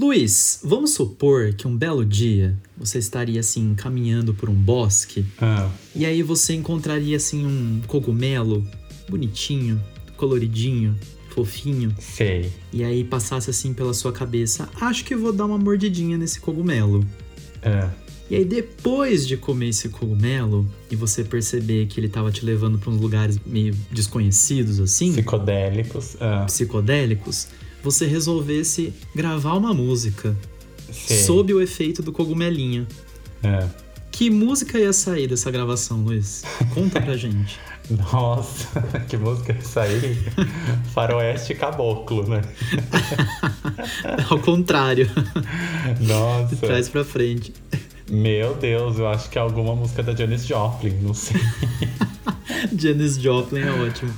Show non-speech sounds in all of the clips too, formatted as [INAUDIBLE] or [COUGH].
Luiz, vamos supor que um belo dia você estaria assim caminhando por um bosque Ah, e aí você encontraria assim um cogumelo bonitinho, coloridinho, fofinho sei. e aí passasse assim pela sua cabeça, acho que vou dar uma mordidinha nesse cogumelo. Ah, E aí depois de comer esse cogumelo e você perceber que ele tava te levando para uns lugares meio desconhecidos assim, psicodélicos. Ah, psicodélicos, você resolvesse gravar uma música sei. sob o efeito do cogumelinho. Ah. Que música ia sair dessa gravação, Luiz? Conta pra gente. [LAUGHS] Nossa, [LAUGHS] que música isso aí? Faroeste Caboclo, né? [LAUGHS] Ao contrário, de Nossa. trás pra frente. Meu Deus, eu acho que é alguma música da Janis Joplin, não sei. [LAUGHS] Janis Joplin é ótimo.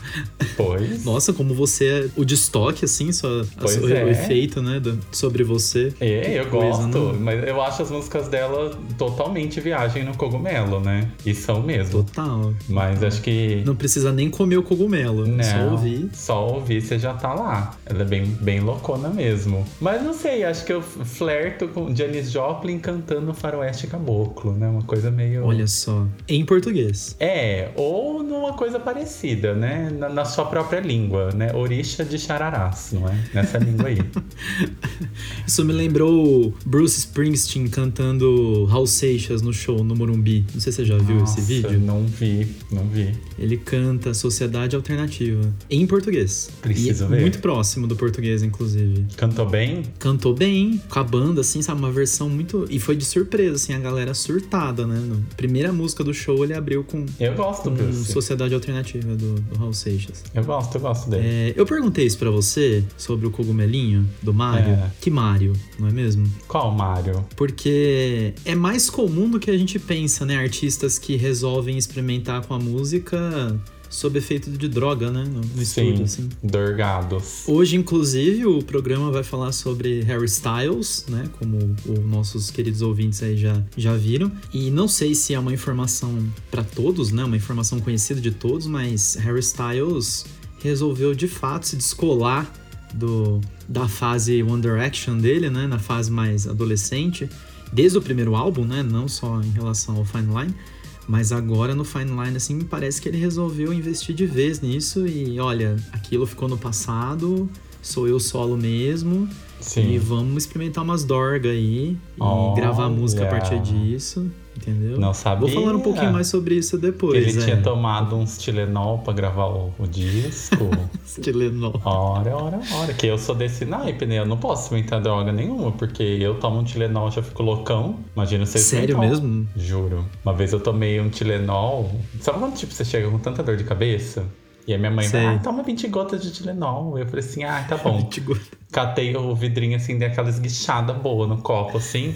Pois. Nossa, como você é o destoque, assim, só, o, é. o efeito, né, do- sobre você. É, eu coisa, gosto, não? mas eu acho as músicas dela totalmente viagem no cogumelo, né? E são mesmo. Total. Mas acho que. Não precisa nem comer o cogumelo, Não, só ouvir. Só ouvir você já tá lá. Ela é bem, bem loucona mesmo. Mas não sei, acho que eu flerto com Janis Joplin cantando Faroeste Caboclo, né? Uma coisa meio. Olha só. Em português. É, ou numa coisa parecida, né? Na, na sua própria língua, né? Orixa de chararás, não é? Nessa língua aí. [LAUGHS] Isso me lembrou Bruce Springsteen cantando Raul Seixas no show no Morumbi. Não sei se você já viu Nossa, esse vídeo. Não vi, não vi. Ele canta Sociedade Alternativa em português. Preciso e ver. Muito próximo do português, inclusive. Cantou bem? Cantou bem, com a banda, assim, sabe? Uma versão muito. E foi de surpresa, assim, a galera surtada, né? Primeira música do show ele abriu com, Eu gosto com Bruce. Sociedade Alternativa do, do Raul Seixas. Eu gosto, eu gosto dele. É, eu perguntei isso pra você sobre o cogumelinho do Mario. É. Que Mario, não é mesmo? Qual Mário? Porque é mais comum do que a gente pensa, né? Artistas que resolvem experimentar com a música sob efeito de droga, né? No, no estúdio, assim. Hoje, inclusive, o programa vai falar sobre Harry Styles, né? Como os nossos queridos ouvintes aí já, já viram. E não sei se é uma informação pra todos, né? Uma informação conhecida de todos, mas Harry Styles resolveu de fato se descolar do, da fase One Direction dele, né? Na fase mais adolescente. Desde o primeiro álbum, né? Não só em relação ao Fine Line. Mas agora no Fine Line, assim, parece que ele resolveu investir de vez nisso e olha, aquilo ficou no passado, sou eu solo mesmo. E Sim. vamos experimentar umas dorga aí e Olha. gravar música a partir disso, entendeu? Não sabia. Vou falar um pouquinho mais sobre isso depois. Ele é. tinha tomado uns Tilenol pra gravar o, o disco. [LAUGHS] Tilenol. Ora, ora, ora. Que eu sou desse naipe, né? Eu não posso experimentar droga nenhuma, porque eu tomo um Tilenol já fico loucão. Imagina você Sério mesmo? Juro. Uma vez eu tomei um Tilenol. Sabe quando tipo, você chega com tanta dor de cabeça? E aí minha mãe Sei. ah, toma 20 gotas de Tilenol. Eu falei assim, ah, tá bom. [LAUGHS] Tipo, Catei o vidrinho assim, dei aquela esguichada boa no copo, assim.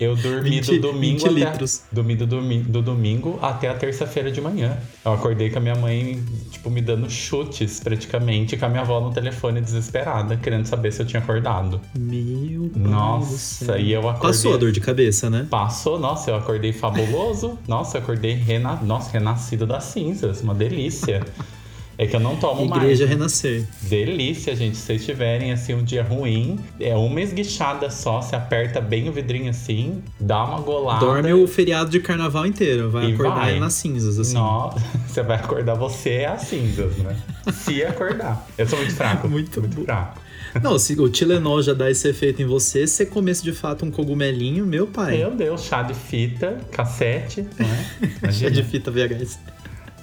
Eu dormi 20 do domingo 20 até, litros. dormi do, domi- do domingo até a terça-feira de manhã. Eu acordei com a minha mãe, tipo, me dando chutes praticamente, com a minha avó no telefone desesperada, querendo saber se eu tinha acordado. meu Nossa, e eu acordei. Passou a dor de cabeça, né? Passou, nossa, eu acordei fabuloso. Nossa, eu acordei rena... nossa, renascido das cinzas, uma delícia. [LAUGHS] É que eu não tomo Igreja mais. renascer. Delícia, gente. Se vocês tiverem assim um dia ruim, é uma esguichada só, se aperta bem o vidrinho assim, dá uma golada. Dorme o feriado de carnaval inteiro, vai acordar vai. nas cinzas, assim. Nossa, [LAUGHS] você vai acordar você é as cinzas, né? Se acordar. Eu sou muito fraco. [LAUGHS] Muito muito fraco. Não, se o Tilenol já dá esse efeito em você, se você comesse de fato um cogumelinho, meu pai. Meu Deus, chá de fita, cassete, não é? [LAUGHS] Chá de fita VHS.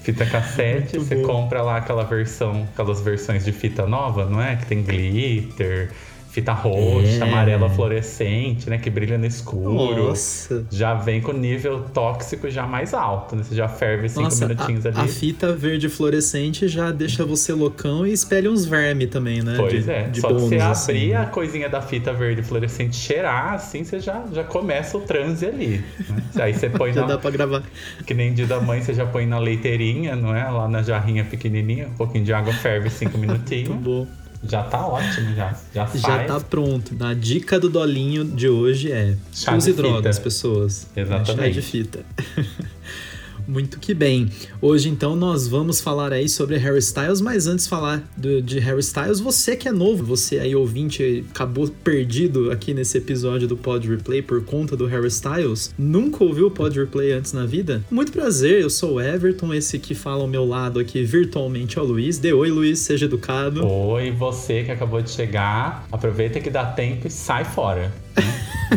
Fita cassete, Muito você bom. compra lá aquela versão, aquelas versões de fita nova, não é? Que tem glitter, fita roxa, É. amarela fluorescente, né? Que brilha no escuro. Nossa. Já vem com nível tóxico já mais alto, né? Você já ferve cinco Nossa, minutinhos a, ali. a fita verde fluorescente já deixa você loucão e espelha uns vermes também, né? Pois de, é, de só de você assim, abrir né? a coisinha da fita verde fluorescente cheirar, assim, você já, já começa o transe ali. né? Aí você [LAUGHS] põe Já na, dá pra gravar. Que nem dia da mãe, você já põe na leiteirinha, não é? Lá na jarrinha pequenininha, um pouquinho de água ferve cinco [LAUGHS] Muito minutinhos. bom. Já tá ótimo, já. Já, [LAUGHS] Já tá pronto. A dica do Dolinho de hoje é Chá use drogas, pessoas. Exatamente. Chá de fita. [LAUGHS] Muito que bem. Hoje, então, nós vamos falar aí sobre Harry Styles, mas antes de falar do, de Harry Styles, você que é novo, você aí ouvinte, acabou perdido aqui nesse episódio do Pod Replay por conta do Harry Styles, nunca ouviu o Pod Replay antes na vida? Muito prazer, eu sou o Everton, esse que fala ao meu lado aqui virtualmente é o Luiz. Dê oi, Luiz, seja educado. Oi, você que acabou de chegar, aproveita que dá tempo e sai fora.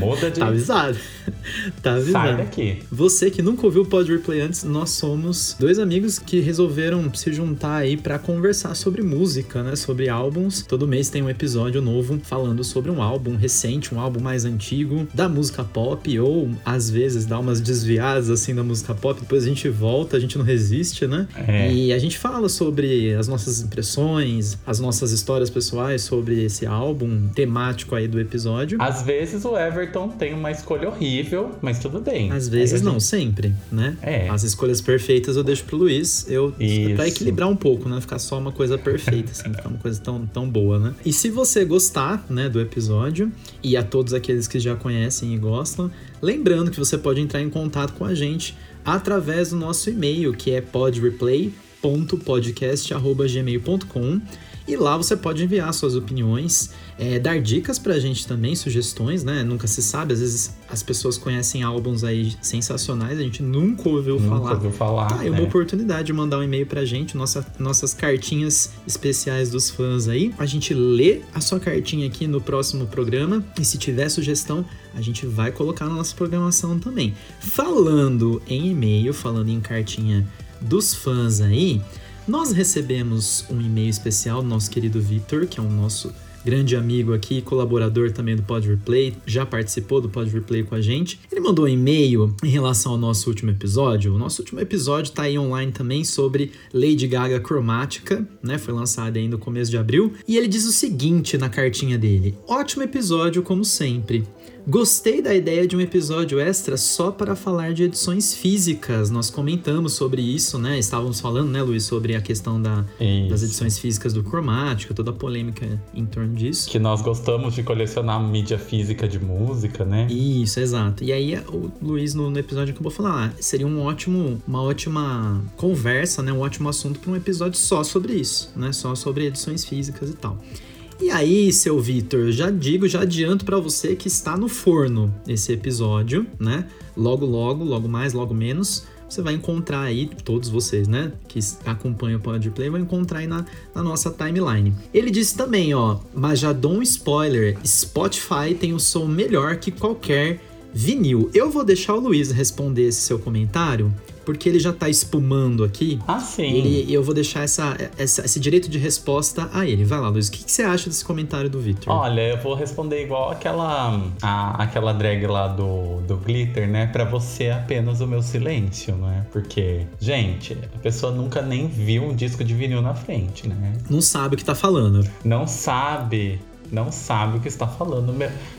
Muda de. [LAUGHS] tá avisado. [LAUGHS] Tá avisado. Sai daqui. Você que nunca ouviu o Pod Replay antes, nós somos dois amigos que resolveram se juntar aí para conversar sobre música, né? Sobre álbuns. Todo mês tem um episódio novo falando sobre um álbum recente, um álbum mais antigo da música pop, ou às vezes dá umas desviadas assim da música pop, depois a gente volta, a gente não resiste, né? É. E a gente fala sobre as nossas impressões, as nossas histórias pessoais sobre esse álbum temático aí do episódio. Às vezes o Everton tem uma escolha horrível, mas tudo bem. Às vezes a não, gente- sempre, né? É. As escolhas perfeitas eu deixo pro Luiz. Eu Isso. para equilibrar um pouco, né? Ficar só uma coisa perfeita, assim, [LAUGHS] ficar uma coisa tão, tão boa, né? E se você gostar, né, do episódio e a todos aqueles que já conhecem e gostam, lembrando que você pode entrar em contato com a gente através do nosso e-mail, que é podreplay.podcast@gmail.com. E lá você pode enviar suas opiniões, é, dar dicas pra gente também, sugestões, né? Nunca se sabe, às vezes as pessoas conhecem álbuns aí sensacionais, a gente nunca ouviu Nunca falar. ouviu falar. Tá, é uma né? oportunidade de mandar um e-mail pra gente, nossa, nossas cartinhas especiais dos fãs aí. A gente lê a sua cartinha aqui no próximo programa e se tiver sugestão, a gente vai colocar na nossa programação também. Falando em e-mail, falando em cartinha dos fãs aí, nós recebemos um e-mail especial do nosso querido Vitor, que é um nosso grande amigo aqui, colaborador também do Pod Replay, já participou do Pod Replay com a gente. Ele mandou um e-mail em relação ao nosso último episódio. O nosso último episódio tá aí online também sobre Lady Gaga Cromática, né? Foi lançado aí no começo de abril. E ele diz o seguinte na cartinha dele: Ótimo episódio, como sempre. Gostei da ideia de um episódio extra só para falar de edições físicas. Nós comentamos sobre isso, né? Estávamos falando, né, Luiz, sobre a questão da, das edições físicas do Cromática, toda a polêmica em torno disso. Que nós gostamos de colecionar mídia física de música, né? Isso, exato. E aí o Luiz no, no episódio acabou falando, ah, seria um ótimo, uma ótima conversa, né, um ótimo assunto para um episódio só sobre isso, né, só sobre edições físicas e tal. E aí, seu Vitor, já digo, já adianto para você que está no forno esse episódio, né? Logo, logo, logo mais, logo menos, você vai encontrar aí, todos vocês, né, que acompanham o Podplay, vão encontrar aí na, na nossa timeline. Ele disse também, ó, mas já dou um spoiler, Spotify tem um som melhor que qualquer vinil. Eu vou deixar o Luiz responder esse seu comentário, porque ele já tá espumando aqui. Ah, sim. Ele, eu vou deixar essa, essa- esse direito de resposta a ele. Vai lá, Luiz. O que, que você acha desse comentário do Victor? Olha, eu vou responder igual aquela a- aquela drag lá do, do Glitter, né? Pra você é apenas o meu silêncio, né? Porque, gente, a pessoa nunca nem viu um disco de vinil na frente, né? Não sabe o que tá falando. Não sabe, não sabe o que está falando.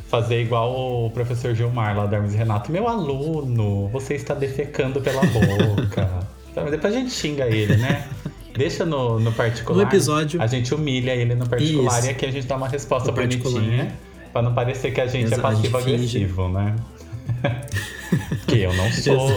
Fazer igual o professor Gilmar lá da Hermes e Renato. Meu aluno, você está defecando pela boca. [LAUGHS] Depois a gente xinga ele, né? Deixa no, no particular. No episódio- A gente humilha ele no particular Isso. e aqui a gente dá uma resposta bonitinha. Pra não parecer que a gente Exato, é a gente passivo-agressivo, né? [LAUGHS] que eu não sou.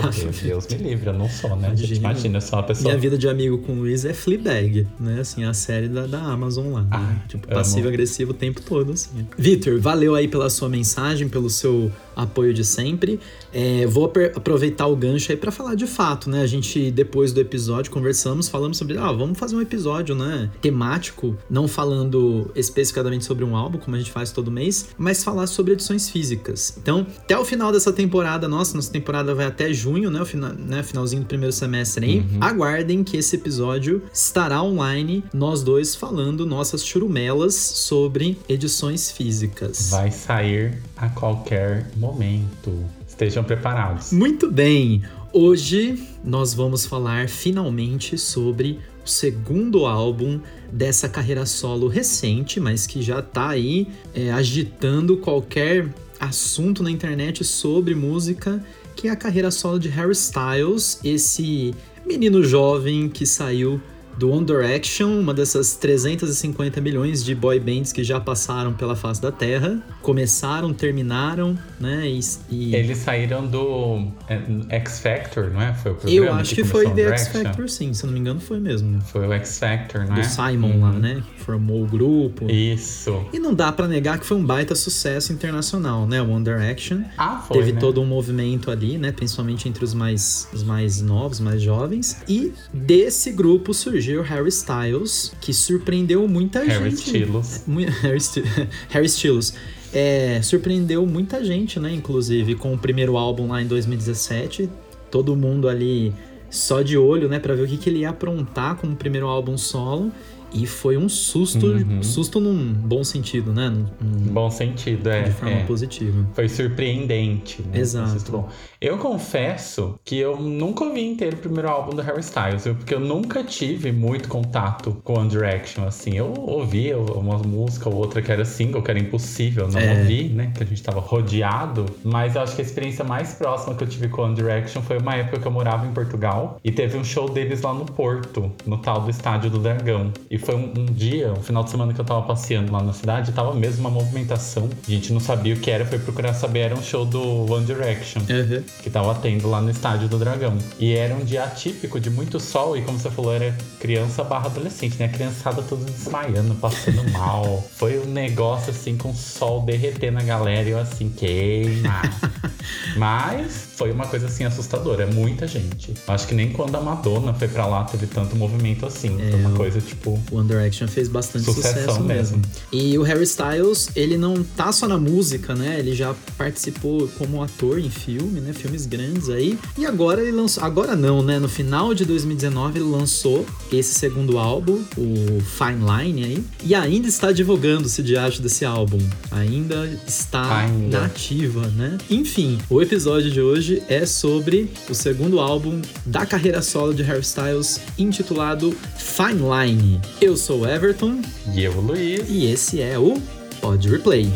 Deus me livre, eu não sou, né? Imagina. Imagina, eu sou uma pessoa. Minha vida de amigo com o Luiz é Fleabag, né? Assim, a série da, da Amazon lá. né? Ah, tipo, passivo-agressivo o tempo todo, assim. Vitor, valeu aí pela sua mensagem, pelo seu apoio de sempre. É, vou aproveitar o gancho aí pra falar de fato, né? A gente, depois do episódio, conversamos, falamos sobre, ah, vamos fazer um episódio, né? Temático, não falando especificadamente sobre um álbum, como a gente faz todo mês, mas falar sobre edições físicas. Então, até o final dessa temporada, nossa, nossa temporada vai até junho, né? O fina, né? finalzinho do primeiro semestre aí. Aguardem que esse episódio estará online, nós dois falando nossas churumelas sobre edições físicas. Vai sair a qualquer momento. Estejam preparados. Muito bem! Hoje nós vamos falar finalmente sobre o segundo álbum dessa carreira solo recente, mas que já tá aí é, agitando qualquer assunto na internet sobre música, que é a carreira solo de Harry Styles, esse menino jovem que saiu do One Direction, uma dessas 350 milhões de boy bands que já passaram pela face da Terra. Começaram, terminaram, né? E, e... Eles saíram do é, X Factor, não é? Foi o programa Eu acho que, que foi The X Factor, sim. Se não me engano, foi mesmo. Foi o X Factor, não do é? Do Simon uhum. lá, né? Formou o grupo. Isso. E não dá para negar que foi um baita sucesso internacional, né? One Direction. Ah, foi, Teve né? todo um movimento ali, né? Principalmente entre os mais, os mais novos, mais jovens. E desse grupo surgiu Harry Styles, que surpreendeu muita Harry gente. Styles. [LAUGHS] Harry, St Harry Styles. É, surpreendeu muita gente, né? Inclusive, com o primeiro álbum lá em 2017. Todo mundo ali só de olho, né? Pra ver o que, que ele ia aprontar como primeiro álbum solo. E foi um susto, uhum. susto num bom sentido, né? Num, bom sentido, é. De forma é. positiva. Foi surpreendente, né? Exato. Eu confesso que eu nunca ouvi inteiro o primeiro álbum do Harry Styles, porque eu nunca tive muito contato com One Direction, assim. Eu ouvia uma música ou outra que era single, que era impossível não é. ouvir, né? Que a gente tava rodeado. Mas eu acho que a experiência mais próxima que eu tive com One Direction foi uma época que eu morava em Portugal e teve um show deles lá no Porto, no tal do Estádio do Dragão. E foi um, um, dia, um final de semana que eu tava passeando lá na cidade, tava mesmo uma movimentação. A gente não sabia o que era, foi procurar saber, era um show do One Direction. Uhum. Que tava tendo lá no estádio do Dragão. E era um dia atípico de muito sol, e como você falou, era criança barra adolescente, né? A criançada toda desmaiando, passando [LAUGHS] mal. Foi um negócio assim com o sol derretendo a galera e eu assim, queima. [LAUGHS] Mas foi uma coisa assim assustadora, é muita gente. Acho que nem quando a Madonna foi pra lá teve tanto movimento assim. É, foi uma coisa tipo. One Direction fez bastante sucesso mesmo. mesmo. E o Harry Styles, ele não tá só na música, né? Ele já participou como ator em filme, né? Filmes grandes aí. E agora ele lançou. Agora não, né? No final de 2019 ele lançou esse segundo álbum, o Fine Line aí. E ainda está divulgando-se de arte desse álbum. Ainda está ainda. na ativa, né? Enfim, o episódio de hoje é sobre o segundo álbum da carreira solo de Harry Styles, intitulado Fine Line. Eu sou o Everton. E eu, o Luiz. E esse é o Pod Replay.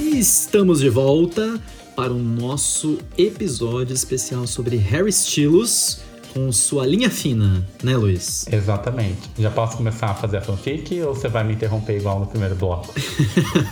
Estamos de volta para o nosso episódio especial sobre Harry Styles com sua linha fina, né, Luiz? Exatamente. Já posso começar a fazer a fanfic ou você vai me interromper igual no primeiro bloco?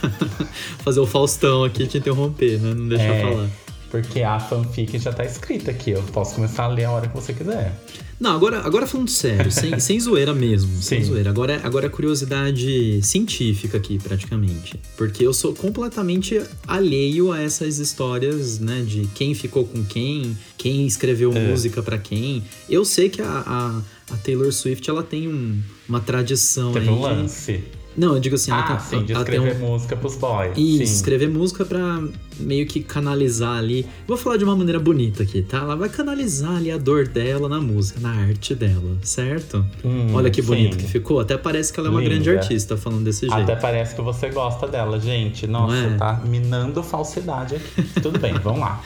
[LAUGHS] fazer o Faustão aqui te interromper, né? Não deixar é, falar. Porque a fanfic já tá escrita aqui. Eu posso começar a ler a hora que você quiser. Não, agora, agora falando sério, sem, [LAUGHS] sem zoeira mesmo. Sim. Sem zoeira. Agora, agora é curiosidade científica aqui, praticamente. Porque eu sou completamente alheio a essas histórias, né? De quem ficou com quem, quem escreveu é. música para quem. Eu sei que a, a, a, Taylor Swift, ela tem um, uma tradição Teve aí. um lance. Não, eu digo assim, ah, ela tem, sim, de escrever um... música pros boys. Isso, sim. escrever música pra meio que canalizar ali. Vou falar de uma maneira bonita aqui, tá? Ela vai canalizar ali a dor dela na música, na arte dela, certo? Hum, Olha que bonito sim. que ficou. Até parece que ela é uma Linda. grande artista falando desse jeito. Até parece que você gosta dela, gente. Nossa, é? tá minando falsidade aqui. [LAUGHS] Tudo bem, vamos lá.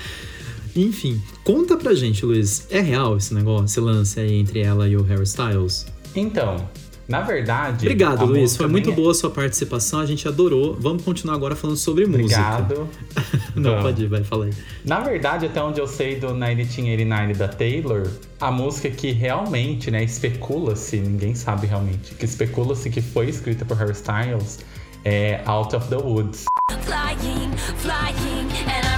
Enfim, conta pra gente, Luiz. É real esse negócio, esse lance aí entre ela e o Harry Styles? Então, na verdade. Obrigado, Luiz. Foi muito é... boa a sua participação. A gente adorou. Vamos continuar agora falando sobre Obrigado. música. [LAUGHS] Não, Vamos. pode ir, vai, fala aí. Na verdade, até onde eu sei do 1989 da Taylor, a música que realmente, né, especula-se, ninguém sabe realmente, que especula-se que foi escrita por Harry Styles é Out of the Woods. Flying, flying, and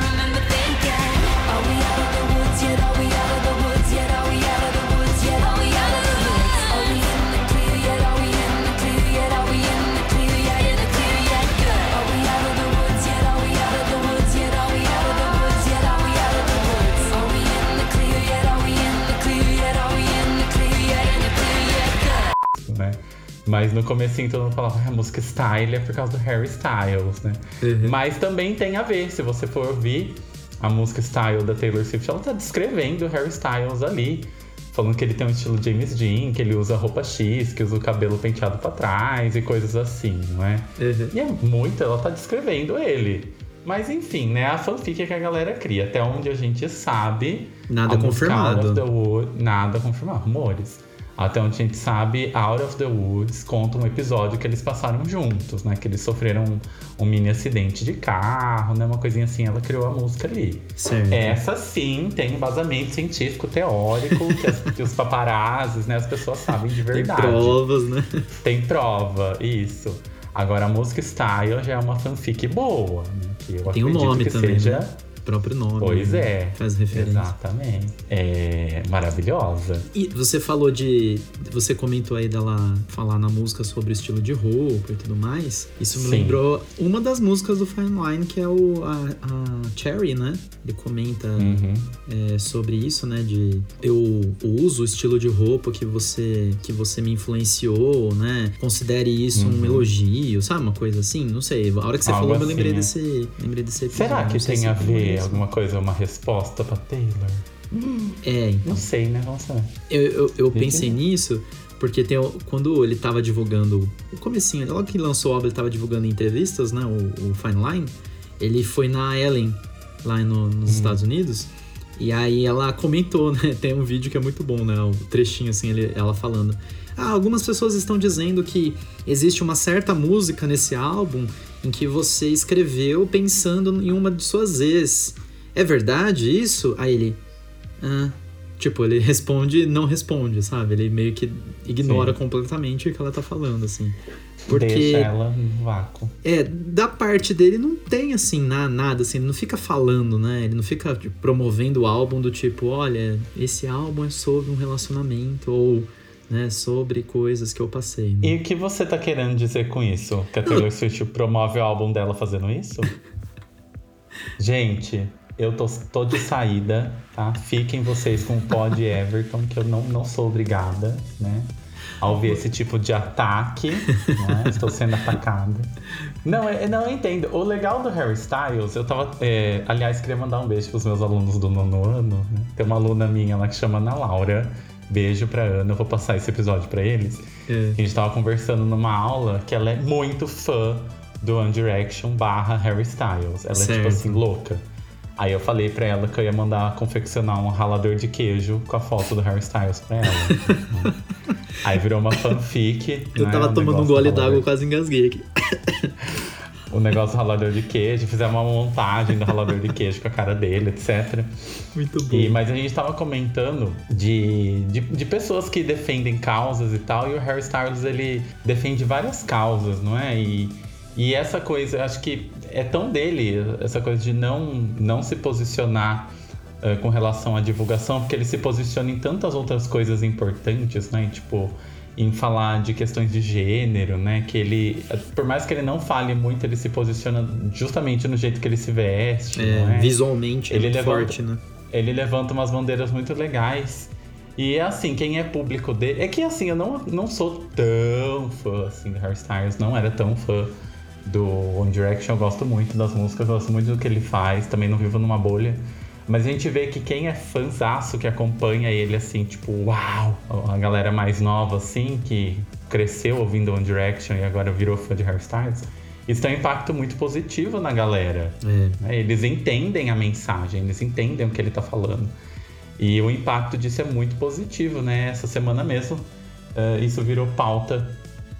Mas no comecinho todo mundo falava, ah, a música Style é por causa do Harry Styles, né? Uhum. Mas também tem a ver, se você for ouvir a música Style da Taylor Swift, ela tá descrevendo o Harry Styles ali. Falando que ele tem um estilo James Dean, que ele usa roupa X, que usa o cabelo penteado pra trás e coisas assim, não é? Uhum. E é muito, ela tá descrevendo ele. Mas enfim, né? A fanfic que a galera cria. Até onde a gente sabe. Nada confirmado. Wood, nada confirmado. Rumores. Até onde a gente sabe, Out of the Woods conta um episódio que eles passaram juntos, né? Que eles sofreram um, um mini acidente de carro, né? Uma coisinha assim, ela criou a música ali. Certo. Essa sim tem embasamento científico, teórico, que, as, que os paparazzis, né? As pessoas sabem de Tem verdade. provas, né? Tem prova, isso. Agora a música Style já é uma fanfic boa, né? Que eu Tem um nome que também, seja. né? Próprio nome. Pois né? é. Faz referência. Exatamente. É maravilhosa. E você falou de. Você comentou aí dela falar na música sobre o estilo de roupa e tudo mais. Isso me Sim. lembrou uma das músicas do Fine Line, que é o, a, a Cherry, né? Ele comenta Uhum. é, sobre isso, né? De eu uso o estilo de roupa que você que você me influenciou, né? Considere isso um Uhum. elogio, sabe? Uma coisa assim. Não sei. A hora que você Algo falou, eu assim, lembrei é. desse. Lembrei desse episódio. Será que tem a ver alguma coisa, uma resposta pra Taylor? É, então. Não sei, né? Vamos saber. Eu, eu, eu Entendi. pensei nisso porque tem, quando ele tava divulgando o comecinho, logo que lançou a obra, ele tava divulgando em entrevistas, né, o, o Fine Line, ele foi na Ellen, lá no- nos Estados Unidos, e aí ela comentou, [LAUGHS] né, tem um vídeo que é muito bom, né, o trechinho assim, ele- ela falando, ah, algumas pessoas estão dizendo que existe uma certa música nesse álbum em que você escreveu pensando em uma de suas ex. É verdade isso? Aí ele, ah, Tipo, ele [LAUGHS] responde não responde, sabe? Ele meio que ignora Sim. completamente o que ela tá falando, assim. Porque, Deixa ela no vácuo. é, da parte dele não tem, assim, na- nada, assim, ele não fica falando, né? Ele não fica tipo, promovendo o álbum do tipo, olha, esse álbum é sobre um relacionamento, ou, né, sobre coisas que eu passei. né? E o que você tá querendo dizer com isso? Que a Taylor Swift promove o álbum dela fazendo isso? [LAUGHS] Gente, eu tô, tô de saída, tá? Fiquem vocês com o pod [LAUGHS] Everton, que eu não, não sou obrigada, né? A ouvir esse tipo de ataque, né? Estou sendo atacada. Não, é- não, eu entendo. O legal do Harry Styles, eu tava. é, aliás, queria mandar um beijo pros meus alunos do nono ano. Né? Tem uma aluna minha lá que chama Ana Laura. Beijo pra Ana, eu vou passar esse episódio pra eles. É. A gente tava conversando numa aula que ela é muito fã do One Direction barra Harry Styles. Ela é Certo. tipo assim, louca. Aí eu falei pra ela que eu ia mandar confeccionar um ralador de queijo com a foto do Harry Styles pra ela. [LAUGHS] Aí virou uma fanfic. Eu né, tava o tomando um gole d'água, quase engasguei aqui. [LAUGHS] O negócio do ralador de queijo, fizemos uma montagem do ralador de queijo com a cara dele, etc. Muito bom. E, mas a gente tava comentando de, de, de pessoas que defendem causas e tal, e o Harry Styles ele defende várias causas, não é? E, e essa coisa, acho que é tão dele, essa coisa de não, não se posicionar eh, com relação à divulgação, porque ele se posiciona em tantas outras coisas importantes, né? Tipo, em falar de questões de gênero, né? Que ele, por mais que ele não fale muito, ele se posiciona justamente no jeito que ele se veste, É, é? visualmente é Ele muito levanta- forte, né? ele levanta umas bandeiras muito legais. E é assim, quem é público dele. É que assim, eu não, não sou tão fã assim do Harry Styles, não era tão fã do One Direction. Eu gosto muito das músicas, eu gosto muito do que ele faz, também não vivo numa bolha. Mas a gente vê que quem é fãzaço, que acompanha ele assim, tipo, uau! A galera mais nova, assim, que cresceu ouvindo One Direction e agora virou fã de Harry Styles, isso tem um impacto muito positivo na galera. É. né? Eles entendem a mensagem, eles entendem o que ele tá falando. E o impacto disso é muito positivo, né? Essa semana mesmo, eh, isso virou pauta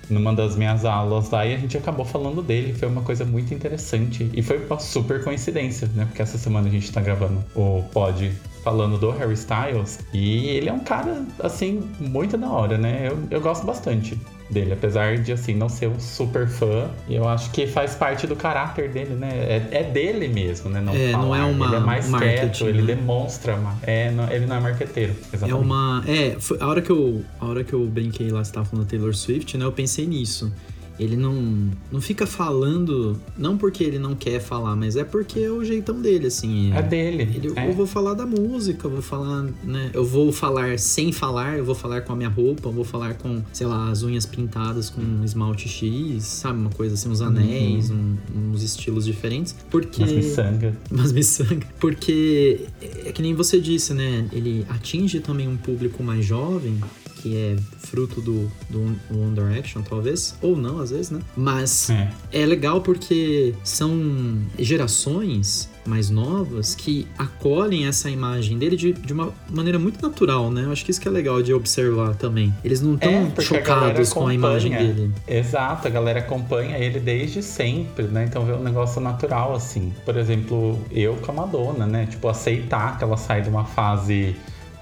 numa das minhas aulas lá e a gente acabou falando dele. Foi uma coisa muito interessante. E foi uma super coincidência, né? Porque essa semana a gente tá gravando o pod falando do Harry Styles. E ele é um cara, assim, muito da hora, né? Eu, eu gosto bastante dele, apesar de, assim, não ser um super fã. E eu acho que faz parte do caráter dele, né? É, é dele mesmo, né? É, não falar. é uma- Ele é mais quieto, ele né? demonstra. ma- É, não- ele não é marqueteiro. É Exatamente. uma. É, a hora que eu. A hora que eu brinquei lá, você tava falando Taylor Swift, né? Eu pensei nisso. Ele não, não fica falando, não porque ele não quer falar, mas é porque é o jeitão dele, assim. É dele. Ele, é. Eu vou falar da música, eu vou falar, né? Eu vou falar sem falar, eu vou falar com a minha roupa, eu vou falar com, sei lá, as unhas pintadas com um esmalte X, sabe? Uma coisa assim, uns anéis, um- uns estilos diferentes. Porque. Mas miçanga. Mas miçanga. Porque é que nem você disse, né? Ele atinge também um público mais jovem que é fruto do, do One Direction, talvez. Ou não, às vezes, né? Mas É. é legal porque são gerações mais novas que acolhem essa imagem dele de, de uma maneira muito natural, né? Eu acho que isso que é legal de observar também. Eles não estão É, porque a chocados com a imagem dele. Exato, a galera acompanha ele desde sempre, né? Então vê um negócio natural, assim. Por exemplo, eu com a Madonna, né? Tipo, aceitar que ela sai de uma fase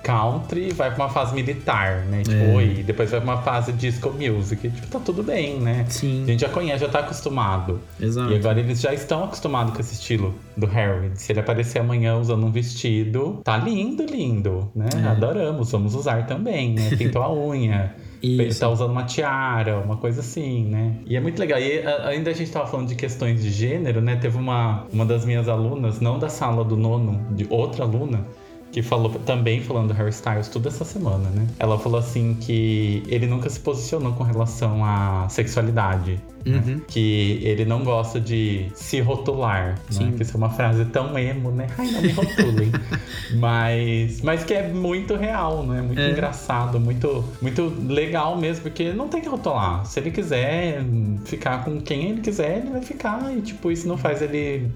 country e vai pra uma fase militar, né? Tipo, É. oi, depois vai pra uma fase disco music. Tipo, tá tudo bem, né? Sim, A gente já conhece, já tá acostumado. exato. E agora eles já estão acostumados com esse estilo do Harry. Se ele aparecer amanhã usando um vestido, tá lindo, lindo, né? É. Adoramos, vamos usar também, né? Pintou a unha. Ele [LAUGHS] Isso. tá usando uma tiara, uma coisa assim, né? E é muito legal. E ainda a gente tava falando de questões de gênero, né? Teve uma, uma das minhas alunas, não da sala do nono, de outra aluna, que falou também falando do Harry Styles tudo essa semana, né? Ela falou assim que ele nunca se posicionou com relação à sexualidade. Né? Uhum. Que ele não gosta de se rotular, Sim. né? Que isso é uma frase tão emo, né? Ai, não me rotulem. [LAUGHS] mas, mas que é muito real, né? Muito É. engraçado, muito, muito legal mesmo, porque não tem que rotular. Se ele quiser ficar com quem ele quiser, ele vai ficar. E, tipo, isso não faz ele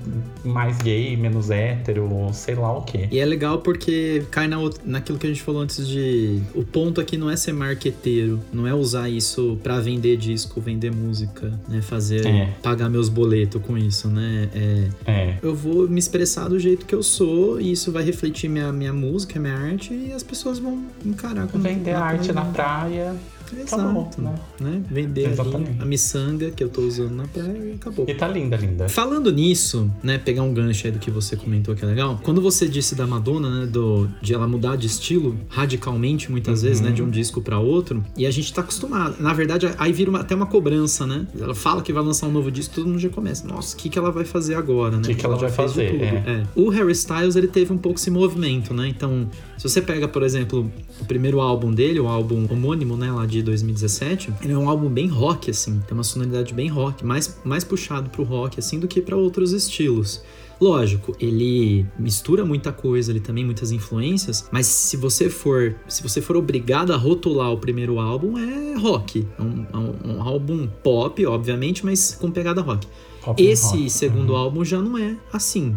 mais gay, menos hétero, ou sei lá o quê. E é legal porque cai na, naquilo que a gente falou antes de. O ponto aqui não é ser marqueteiro, não é usar isso pra vender disco, vender música, né? Fazer. É. pagar meus boletos com isso, né? É, É. eu vou me expressar do jeito que eu sou e isso vai refletir minha, minha música, minha arte e as pessoas vão encarar como. Vender arte na praia. Exato. acabou, né? né? Vender Exatamente. a miçanga que eu tô usando na praia e acabou. E tá linda, linda. Falando nisso, né, pegar um gancho aí do que você comentou que é legal. Quando você disse da Madonna, né, do, de ela mudar de estilo radicalmente muitas vezes, Uhum. né, de um disco pra outro, e a gente tá acostumado. Na verdade, aí vira uma- até uma cobrança, né? Ela fala que vai lançar um novo disco, todo mundo já começa. Nossa, o que que ela vai fazer agora, né? Que que ela já vai fazer, tudo. é. O Harry Styles, ele teve um pouco esse movimento, né? Então, se você pega, por exemplo, o primeiro álbum dele, o álbum homônimo, né, lá de 2017, ele é um álbum bem rock, assim, tem uma sonoridade bem rock, mais, mais puxado pro rock, assim, do que pra outros estilos. Lógico, ele mistura muita coisa, ele também muitas influências, mas se você for, se você for obrigado a rotular o primeiro álbum, é rock. É um, é um álbum pop, obviamente, mas com pegada rock. Pop Esse rock. segundo Uhum. álbum já não é assim.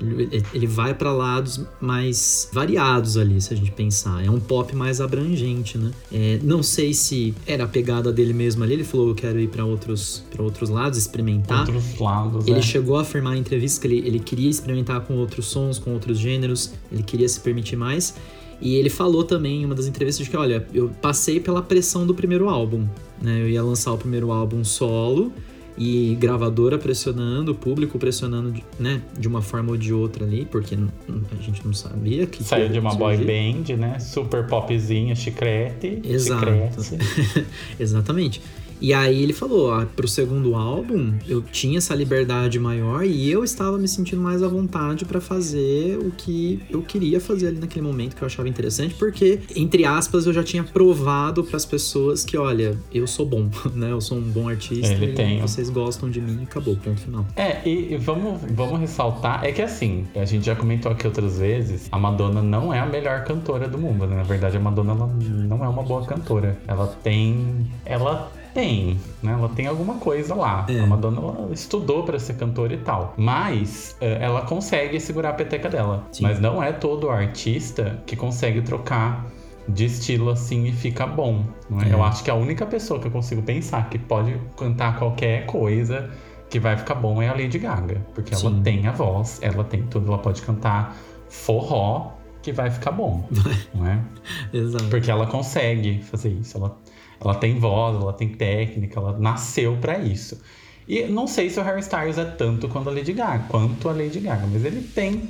Ele, ele- vai pra lados mais variados ali, se a gente pensar. É um pop mais abrangente, né? É, não sei se era a pegada dele mesmo ali. Ele falou: eu quero ir pra outros, pra outros lados, experimentar. Outros lados, Ele é. chegou a afirmar em entrevistas que ele, ele queria experimentar com outros sons, com outros gêneros, ele queria se permitir mais. E ele falou também em uma das entrevistas de que, olha, eu passei pela pressão do primeiro álbum, né? Eu ia lançar o primeiro álbum solo e gravadora pressionando, o público pressionando, de- né, de uma forma ou de outra ali, porque a gente não sabia que Saiu que de uma boy band, né? Super popzinha, chicrete. Exato. Chicrete. [LAUGHS] Exatamente. E aí ele falou, ah, pro segundo álbum, eu tinha essa liberdade maior e eu estava me sentindo mais à vontade pra fazer o que eu queria fazer ali naquele momento que eu achava interessante, porque entre aspas eu já tinha provado pras pessoas que, olha, eu sou bom, [LAUGHS] né? Eu sou um bom artista Ele e tem. vocês gostam de mim, e acabou, ponto final. É, e, e vamos, vamos ressaltar, é que assim, a gente já comentou aqui outras vezes, a Madonna não é a melhor cantora do mundo, né? Na verdade, a Madonna não é uma boa cantora. Ela tem. Ela tem, né? Ela tem alguma coisa lá. É. A Madonna ela estudou pra ser cantora e tal. Mas é, ela consegue segurar a peteca dela. Sim. Mas não é todo artista que consegue trocar de estilo assim e fica bom. É? É. Eu acho que a única pessoa que eu consigo pensar que pode cantar qualquer coisa que vai ficar bom é a Lady Gaga. Porque ela Sim. tem a voz, ela tem tudo, ela pode cantar forró que vai ficar bom. [LAUGHS] não é? Exato. Porque ela consegue fazer isso. Ela, ela tem voz, ela tem técnica, ela nasceu pra isso. E não sei se o Harry Styles é tanto quanto a Lady Gaga, quanto a Lady Gaga, mas ele tem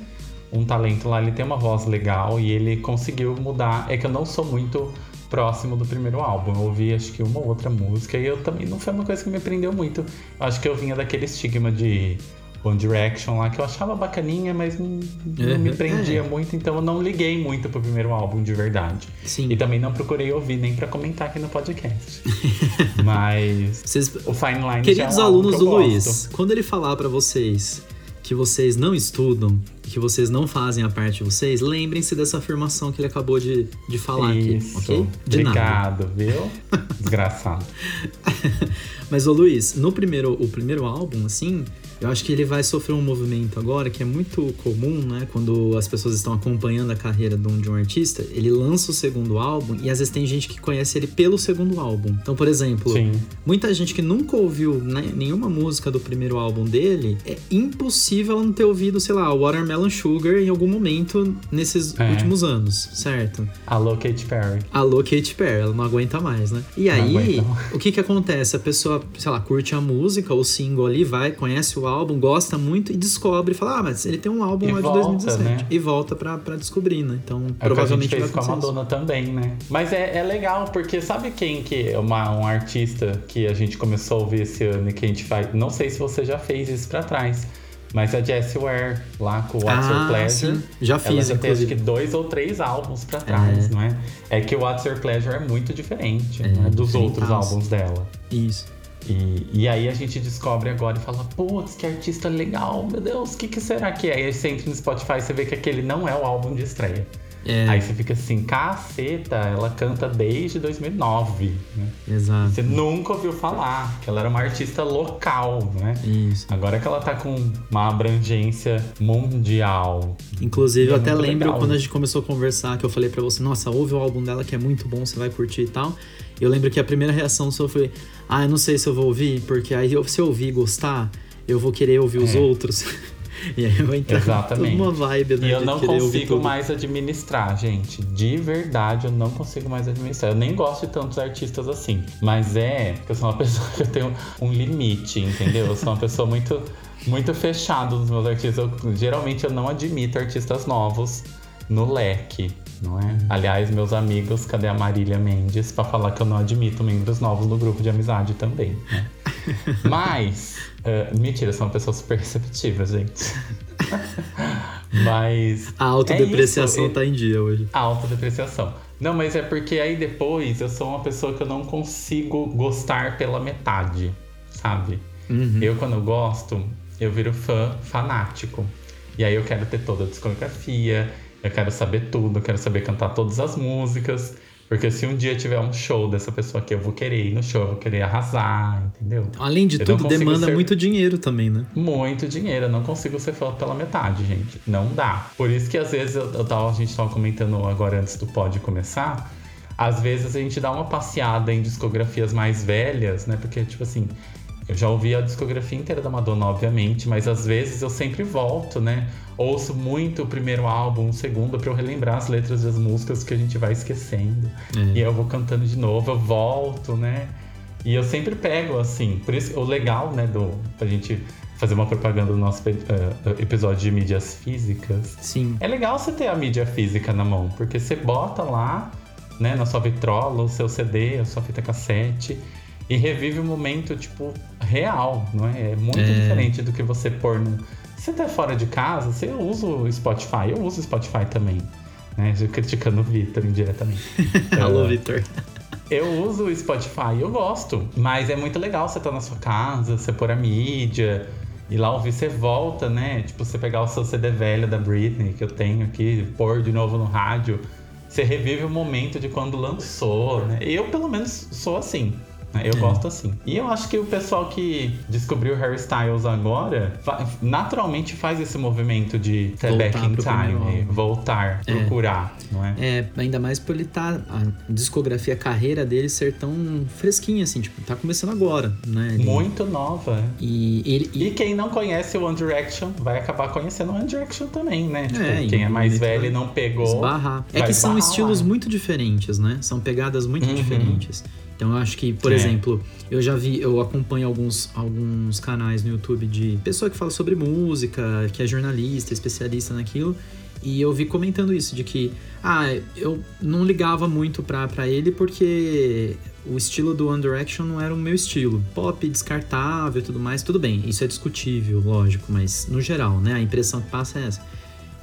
um talento lá, ele tem uma voz legal e ele conseguiu mudar. É que eu não sou muito próximo do primeiro álbum. Eu ouvi acho que uma ou outra música e eu também não foi uma coisa que me prendeu muito. Eu acho que eu vinha daquele estigma de One Direction lá que eu achava bacaninha, mas não, não me Uhum. prendia É. muito, então eu não liguei muito pro primeiro álbum de verdade. Sim. E também não procurei ouvir nem pra comentar aqui no podcast. [LAUGHS] Mas Vocês, o Fine Line Queridos já é um alunos que do gosto. Luiz, quando ele falar pra vocês que vocês não estudam, que vocês não fazem a parte de vocês, lembrem-se dessa afirmação que ele acabou de, de falar Isso. aqui, ok? De Obrigado, viu? [LAUGHS] Desgraçado. Mas, ô Luiz, no primeiro, o primeiro álbum, assim, eu acho que ele vai sofrer um movimento agora que é muito comum, né? Quando as pessoas estão acompanhando a carreira de um, de um artista, ele lança o segundo álbum e às vezes tem gente que conhece ele pelo segundo álbum. Então, por exemplo, Sim. muita gente que nunca ouviu né, nenhuma música do primeiro álbum dele, é impossível ela não ter ouvido, sei lá, Watermelon Sugar em algum momento nesses É. últimos anos, certo? Alô, Katy Perry. Alô, Katy Perry, ela não aguenta mais, né? E Não aí, aguenta. o que que acontece? A pessoa, sei lá, curte a música, o single ali, vai, conhece o álbum, gosta muito e descobre, fala, ah, mas ele tem um álbum E lá de volta, 2017. né? E volta pra, pra descobrir, né? Então, É provavelmente vai fez com a acontecer isso. Madonna também, né? Mas é, é legal, porque sabe quem que é uma, um artista que a gente começou a ouvir esse ano e que a gente faz. Não sei se você já fez isso pra trás. Mas a Jessie Ware, lá com o What's Your Ah, Pleasure. sim. Já ela fiz, já tem acho inclusive. que dois ou três álbuns pra trás, É. não é? É que o What's Your Pleasure é muito diferente É, né, dos outros álbuns dela. Isso. E, e aí a gente descobre agora e fala, putz, que artista legal, meu Deus, o que, que será que é? Aí você entra no Spotify e você vê que aquele não é o álbum de estreia. É, Aí você fica assim, caceta, ela canta desde 2009, né? exato. Você nunca ouviu falar que ela era uma artista local, né? Isso. Agora que ela tá com uma abrangência mundial. Inclusive, E eu é até lembro legal. quando a gente começou a conversar, que eu falei pra você, nossa, ouve o álbum dela que é muito bom, você vai curtir e tal. Eu lembro que a primeira reação sua foi, ah, eu não sei se eu vou ouvir, porque aí se eu ouvir e gostar, eu vou querer ouvir os É. outros. [LAUGHS] e aí eu vou entrar Exatamente. numa vibe, né, E eu não consigo mais administrar, gente. De verdade, eu não consigo mais administrar. Eu nem gosto de tantos artistas assim. Mas é que eu sou uma [LAUGHS] pessoa que eu tenho um limite, entendeu? Eu sou uma pessoa muito, muito fechada nos meus artistas. Eu- geralmente eu não admito artistas novos no leque. Não é? Aliás, meus amigos, cadê a Marília Mendes pra falar que eu não admito membros novos no grupo de amizade também, né? [LAUGHS] Mas, eh, mentira, eu sou uma pessoa super receptiva, gente. [LAUGHS] Mas. A autodepreciação é isso, tá em dia hoje. a autodepreciação. Não, mas é porque aí depois eu sou uma pessoa que eu não consigo gostar pela metade, sabe? Uhum. Eu, quando eu gosto, eu viro fã fanático. E aí eu quero ter toda a discografia, eu quero saber tudo, eu quero saber cantar todas as músicas. Porque se um dia tiver um show dessa pessoa aqui, eu vou querer ir no show, eu vou querer arrasar, entendeu? Além de Eu tudo, demanda ser- muito dinheiro também, né? Muito dinheiro, eu não consigo ser fã pela metade, gente. Não dá. Por isso que às vezes eu, eu tava, a gente tava comentando agora antes do pod começar. Às vezes a gente dá uma passeada em discografias mais velhas, né? Porque, tipo assim, eu já ouvi a discografia inteira da Madonna, obviamente, mas às vezes eu sempre volto, né? Ouço muito o primeiro álbum, o segundo, pra eu relembrar as letras das músicas que a gente vai esquecendo. É. E aí eu vou cantando de novo, eu volto, né? E eu sempre pego, assim, por isso o legal, né, do, pra gente fazer uma propaganda do nosso eh, episódio de mídias físicas. Sim. É legal você ter a mídia física na mão, porque você bota lá, né, na sua vitrola, o seu CD, a sua fita cassete, e revive o momento, tipo, real, não é? É muito É. diferente do que você pôr no. Você tá fora de casa, você usa o Spotify, eu uso o Spotify também. Né, Eu criticando o Vitor indiretamente. [LAUGHS] Alô, Eh, Vitor. eu uso o Spotify, eu gosto. Mas é muito legal você estar na sua casa, você pôr a mídia e lá ouvir, você volta, né? Tipo, você pegar o seu CD velho da Britney, que eu tenho aqui, pôr de novo no rádio. Você revive o momento de quando lançou, né? Eu, pelo menos, sou assim. Né? Eu É. gosto assim. E eu acho que o pessoal que descobriu Harry Styles agora, naturalmente faz esse movimento de back in time, voltar, É. procurar, não é? É, ainda mais por ele tá. A discografia, a carreira dele ser tão fresquinha, assim, tipo, tá começando agora, né? Ele- Muito nova, é. E ele. E quem não conhece o One Direction vai acabar conhecendo o One Direction também, né? Tipo, É, quem em é mais velho e não pegou. esbarrar. É que são estilos lá. muito diferentes, né? São pegadas muito Uhum. diferentes. Então eu acho que, por É. exemplo, eu já vi, eu acompanho alguns, alguns canais no YouTube de pessoa que fala sobre música, que é jornalista, especialista naquilo. E eu vi comentando isso, de que, ah, eu não ligava muito pra, pra ele porque o estilo do One Direction não era o meu estilo. Pop, descartável e tudo mais, tudo bem, isso é discutível, lógico, mas no geral, né, a impressão que passa é essa.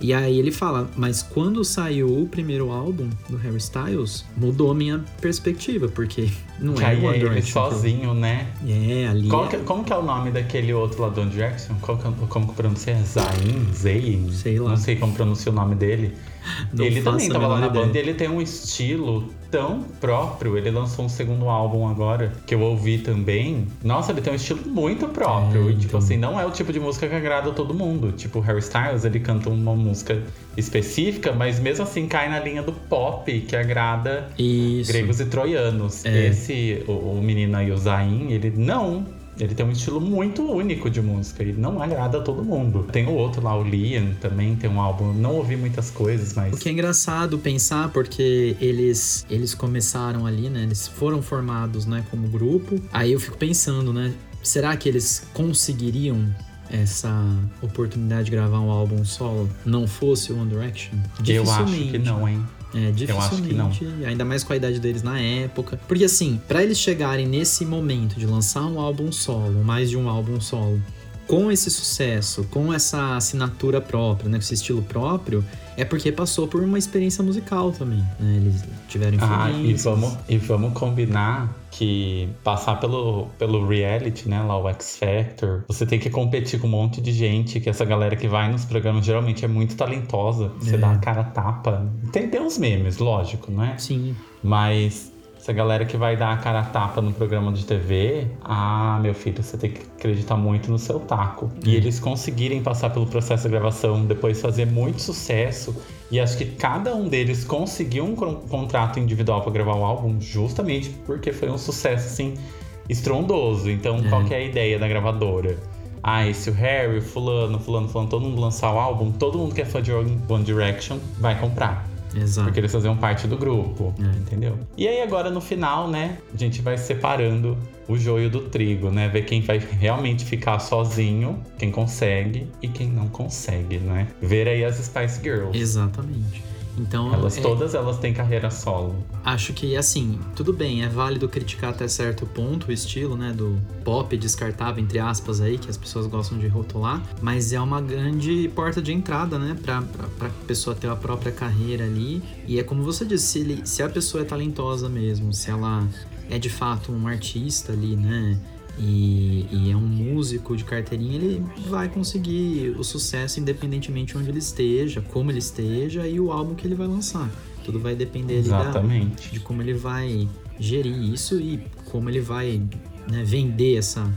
E aí ele fala, mas quando saiu o primeiro álbum do Harry Styles, mudou minha perspectiva, porque [LAUGHS] não Que é aí One é Direction. sozinho, né? É, ali. Qual é- que- como que é o nome daquele outro lá do One Direction? Qual que, é- como que pronuncia? Zayn? Zayn? Sei lá. Não sei como pronuncia o nome dele. Não ele também a tava lá na banda e ideia. ele tem um estilo tão próprio. Ele lançou um segundo álbum agora, que eu ouvi também. Nossa, ele tem um estilo muito próprio. É, e, tipo então. assim, não é o tipo de música que agrada todo mundo. Tipo, o Harry Styles, ele canta uma música específica, mas mesmo assim cai na linha do pop, que agrada Isso. gregos e troianos. É. Esse, o, o menino aí, o Zayn, ele não. Ele tem um estilo muito único de música e não agrada a todo mundo. Tem o outro lá, o Liam, também tem um álbum. Não ouvi muitas coisas, mas. O que é engraçado pensar, porque eles, eles começaram ali, né? Eles foram formados, né, como grupo. Aí eu fico pensando, né? Será que eles conseguiriam essa oportunidade de gravar um álbum solo não fosse o One Direction? Eu acho que não, hein? É, dificilmente. Ainda mais com a idade deles na época. Porque assim, pra eles chegarem nesse momento de lançar um álbum solo, mais de um álbum solo, com esse sucesso, com essa assinatura própria, né, com esse estilo próprio, é porque passou por uma experiência musical também. Né? Eles tiveram Ah, e influências. vamos, e vamos combinar que passar pelo, pelo reality, né, lá o X Factor, você tem que competir com um monte de gente, que essa galera que vai nos programas geralmente é muito talentosa. Você É. dá a cara tapa. Tem, tem uns memes, lógico, não é? Sim. Mas essa galera que vai dar a cara a tapa no programa de TV, ah, meu filho, você tem que acreditar muito no seu taco. E eles conseguirem passar pelo processo de gravação, depois fazer muito sucesso. E acho que cada um deles conseguiu um con- contrato individual para gravar o álbum, justamente porque foi um sucesso assim estrondoso. Então, É. qual que é a ideia da gravadora? Ah, esse o Harry, o fulano, fulano, fulano, todo mundo lançar o álbum, todo mundo que é fã de One Direction vai comprar. Exato. Porque eles faziam parte do grupo, É. entendeu? E aí agora no final, né, a gente vai separando o joio do trigo, né? Ver quem vai realmente ficar sozinho, quem consegue e quem não consegue, né? Ver aí as Spice Girls. Exatamente. Então, Elas é- todas elas têm carreira solo. Acho que, assim, tudo bem, é válido criticar até certo ponto o estilo, né, do pop descartável, entre aspas, aí, que as pessoas gostam de rotular, mas é uma grande porta de entrada, né, pra, pra, pra pessoa ter a própria carreira ali. E é como você disse, se, ele- se a pessoa é talentosa mesmo, se ela é de fato um artista ali, né, e, e é um músico de carteirinha, ele vai conseguir o sucesso independentemente de onde ele esteja, como ele esteja e o álbum que ele vai lançar. Tudo vai depender da, de como ele vai gerir isso e como ele vai né, vender essa,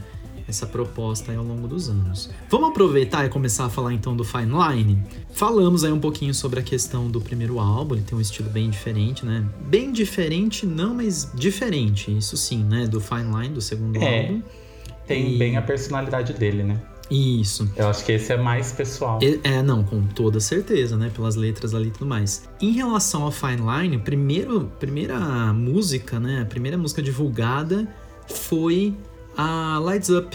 essa proposta aí ao longo dos anos. Vamos aproveitar e começar a falar então do Fine Line? Falamos aí um pouquinho sobre a questão do primeiro álbum, ele tem um estilo bem diferente, né? Bem diferente, não, mas diferente, isso sim, né? Do Fine Line, do segundo É. álbum. Tem E- bem a personalidade dele, né? Isso. Eu acho que esse é mais pessoal. É, não, com toda certeza, né? Pelas letras ali e tudo mais. Em relação ao Fine Line, primeiro, primeira música, né? A primeira música divulgada foi a Lights Up.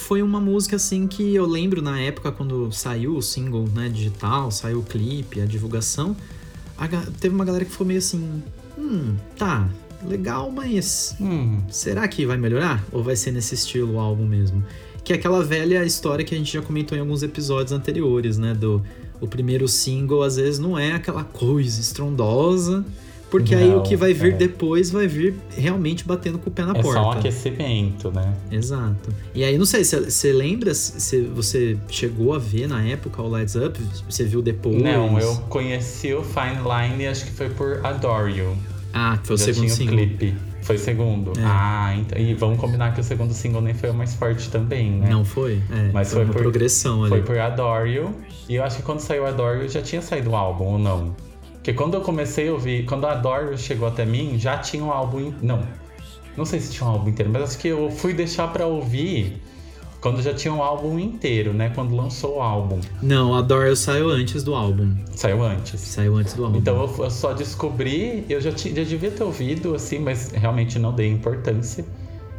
Foi uma música assim que eu lembro na época quando saiu o single, né, digital, saiu o clipe, a divulgação, a teve uma galera que ficou meio assim, hum, tá, legal, mas Hum, será que vai melhorar? Ou vai ser nesse estilo o álbum mesmo? Que é aquela velha história que a gente já comentou em alguns episódios anteriores, né? Do o primeiro single às vezes não é aquela coisa estrondosa, porque aí o Não, que vai vir é. depois vai vir realmente batendo com o pé na é porta. só um aquecimento, né? Exato. E aí, não sei, você lembra se você chegou a ver na época o Lights Up? Você viu depois? Não, eu conheci o Fine Line acho que foi por Adore You. Ah, que foi o Já segundo tinha single. o clipe. Foi segundo. É. Ah, então. E vamos combinar que o segundo single nem foi o mais forte também, né? Não foi? É, Mas foi, foi uma por- progressão ali. Foi por Adore You. E eu acho que quando saiu Adore You já tinha saído o álbum, ou não? Porque quando eu comecei a ouvir, quando a You chegou até mim, já tinha um álbum. Não. Não sei se tinha um álbum inteiro, mas acho que eu fui deixar pra ouvir quando já tinha um álbum inteiro, né? Quando lançou o álbum. Não, a Doyle saiu antes do álbum. Saiu antes. Saiu antes do álbum. Então eu, eu só descobri, eu já, ti- já devia ter ouvido, assim, mas realmente não dei importância.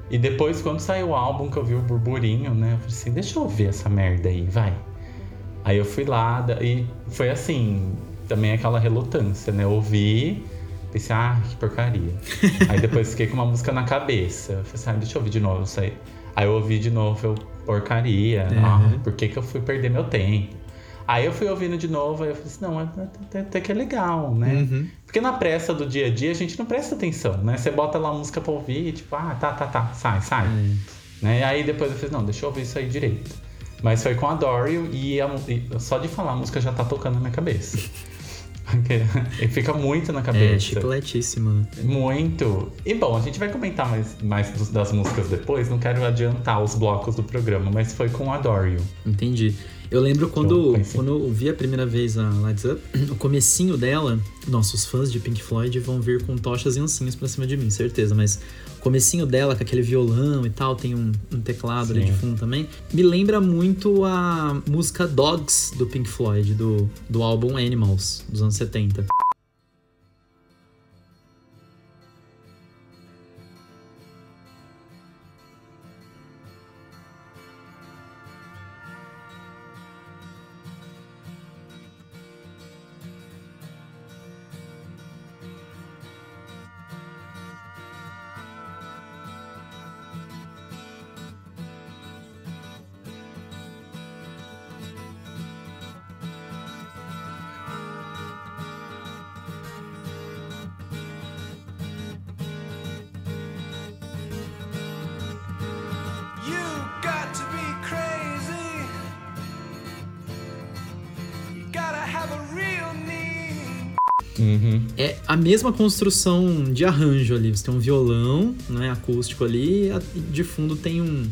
E depois, quando saiu o álbum, que eu vi o burburinho, né? Eu falei assim, deixa eu ouvir essa merda aí, vai. Aí eu fui lá, e foi assim, também aquela relutância, né? Eu ouvi, pensei, ah, que porcaria. [LAUGHS] aí depois fiquei com uma música na cabeça. Eu falei assim, ah, deixa eu ouvir de novo isso aí. Aí eu ouvi de novo, eu, porcaria. Ah, Uhum. por que, que eu fui perder meu tempo? Aí eu fui ouvindo de novo, aí eu falei assim, não, até, até que é legal, né? Uhum. Porque na pressa do dia a dia a gente não presta atenção, né? Você bota lá a música pra ouvir e tipo, ah, tá, tá, tá, sai, sai. É. Né? E aí depois eu falei, não, deixa eu ouvir isso aí direito. Mas foi com a Dory e, a e só de falar a música já tá tocando na minha cabeça. E fica muito na É, cabeça. chicletíssima. né? Muito. E bom, a gente vai comentar mais, mais dos- das músicas depois, não quero adiantar os blocos do programa, mas foi com a Dory. Entendi. Eu lembro Eu quando, conheci. quando eu vi a primeira vez a Lights [CLEARS THROAT] Up, o comecinho dela, nossos fãs de Pink Floyd vão vir com tochas e ancinhos pra cima de mim, certeza, mas comecinho dela, com aquele violão e tal, tem um, um teclado ali Sim. de fundo também, me lembra muito a música Dogs do Pink Floyd, do, do álbum Animals, dos anos 70. Mesma construção de arranjo ali. Você tem um violão, né, acústico ali, e de fundo tem um,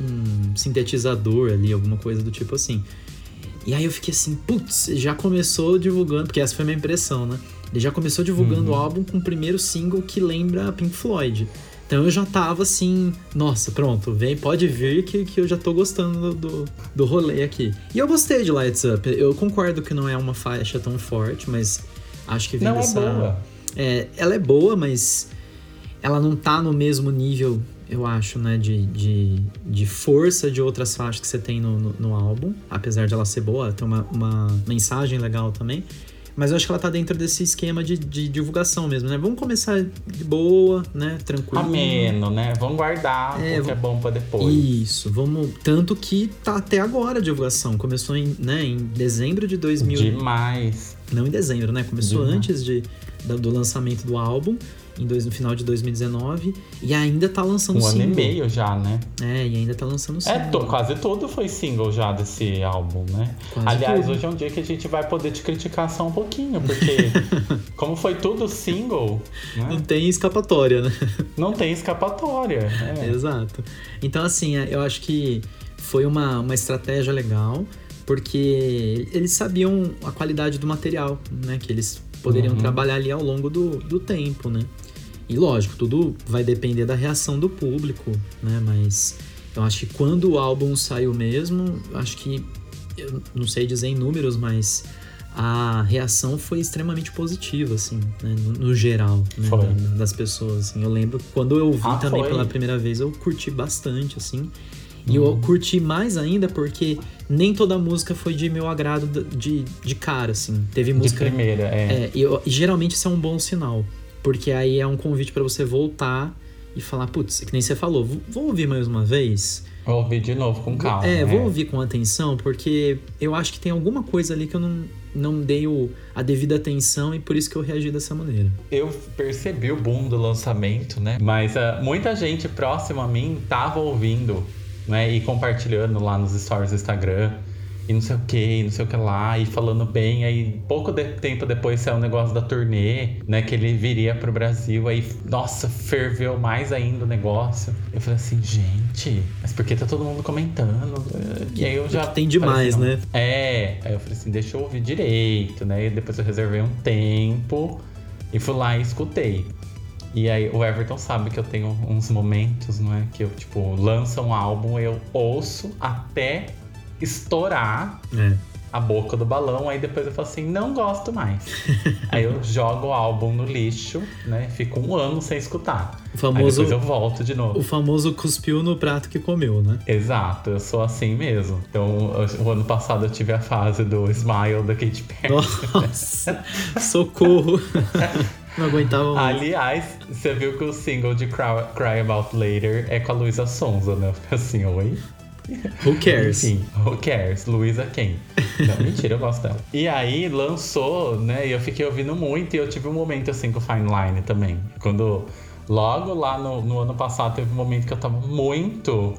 um sintetizador ali, alguma coisa do tipo assim. E aí eu fiquei assim, putz, já começou divulgando, porque essa foi a minha impressão, né? Ele já começou divulgando o álbum com o primeiro single que lembra Pink Floyd. Então eu já tava assim, nossa, pronto, vem, pode vir que, que eu já tô gostando do, do rolê aqui. E eu gostei de Lights Up. Eu concordo que não é uma faixa tão forte, mas acho que vem Não é dessa. boa. É, ela é boa, mas ela não tá no mesmo nível, eu acho, né, de, de, de força de outras faixas que você tem no, no, no álbum. Apesar de ela ser boa, tem uma, uma mensagem legal também. Mas eu acho que ela tá dentro desse esquema de, de divulgação mesmo, né? Vamos começar de boa, né? Tranquilo. Ameno, né? Vamos guardar É, o que é bom pra depois. Isso, vamos. Tanto que tá até agora a divulgação. Começou em, né, em dezembro de 2000. Demais. Não em dezembro, né? Começou Demais. antes de, do lançamento do álbum, em dois, no final de 2019. E ainda tá lançando Um ano single. e meio já, né? É, e ainda tá lançando É, single. to- quase tudo foi single já desse álbum, né? Quase Aliás, tudo. hoje é um dia que a gente vai poder te criticar só um pouquinho, porque [LAUGHS] como foi tudo single, Não né? tem escapatória, né? Não tem escapatória. É. [LAUGHS] Exato. Então, assim, é, eu acho que foi uma, uma estratégia legal, porque eles sabiam a qualidade do material, né? Que eles poderiam Uhum. trabalhar ali ao longo do, do tempo, né? E lógico, tudo vai depender da reação do público, né? Mas eu acho que quando o álbum saiu mesmo, acho que eu não sei dizer em números, mas a reação foi extremamente positiva, assim, né? no, no geral, né? Da- das pessoas. Assim. Eu lembro quando eu ouvi Ah, também foi. pela primeira vez, eu curti bastante, assim. E eu curti mais ainda porque nem toda música foi de meu agrado de, de cara, assim. Teve De música. primeira, é. É, e eu- geralmente isso é um bom sinal. Porque aí é um convite pra você voltar e falar, putz, que nem você falou, vou, ouvir mais uma vez. Vou ouvir de novo com calma. é, né? vou ouvir com atenção, porque eu acho que tem alguma coisa ali que eu não, não dei o- a devida atenção e por isso que eu reagi dessa maneira. Eu percebi o boom do lançamento, né? Mas ah, muita gente próxima a mim tava ouvindo, né? E compartilhando lá nos stories do Instagram. e não sei o que, não sei o que lá, e falando bem. Aí pouco de tempo depois saiu o negócio da turnê, né? Que ele viria pro Brasil. Aí, nossa, ferveu mais ainda o negócio. Eu falei assim, gente, mas por que tá todo mundo comentando? E aí eu já. Tem demais, assim, né? É, aí eu falei assim, deixa eu ouvir direito, né? E depois eu reservei um tempo e fui lá e escutei. E aí o Everton sabe que eu tenho uns momentos, não é? Que eu, tipo, lança um álbum, eu ouço até estourar É. a boca do balão, aí depois eu falo assim, não gosto mais. [LAUGHS] aí eu jogo o álbum no lixo, né? Fico um ano sem escutar. O famoso- Aí depois eu volto de novo. O famoso cuspiu no prato que comeu, né? Exato, eu sou assim mesmo. Então, o ano passado eu tive a fase do Smile da Katy Perry. Nossa, socorro. [LAUGHS] Não aguentava mais. Aliás, você viu que o single de Cry, About Later é com a Luísa Sonza, né? [LAUGHS] Assim, oi? Who cares? Enfim, who cares? Luísa quem? Não, mentira, eu gosto dela. E aí lançou, né? E eu fiquei ouvindo muito e eu tive um momento assim com o Fine Line também. Quando logo lá no, no ano passado teve um momento que eu tava muito.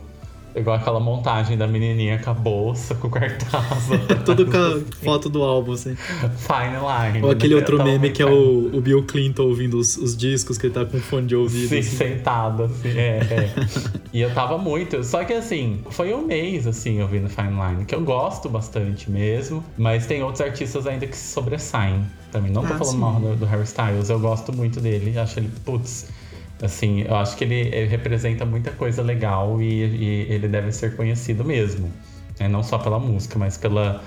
Igual aquela montagem da menininha com a bolsa, com o cartaz. [LAUGHS] Tudo com a foto do álbum, assim. Fine Line. Ou aquele né? outro meme que é o, o Bill Clinton ouvindo os, os discos, que ele tá com fone de ouvido. Sim, assim. sentado, assim, é, é. [LAUGHS] e eu tava muito. Só que assim, foi um mês, assim, ouvindo Fine Line, que eu gosto bastante mesmo. Mas tem outros artistas ainda que se sobressaem também. Não tô Ah, falando sim. mal do, do Harry Styles, eu gosto muito dele. Acho ele, putz. Assim, eu acho que ele, ele representa muita coisa legal e, e ele deve ser conhecido mesmo. né? Não só pela música, mas pela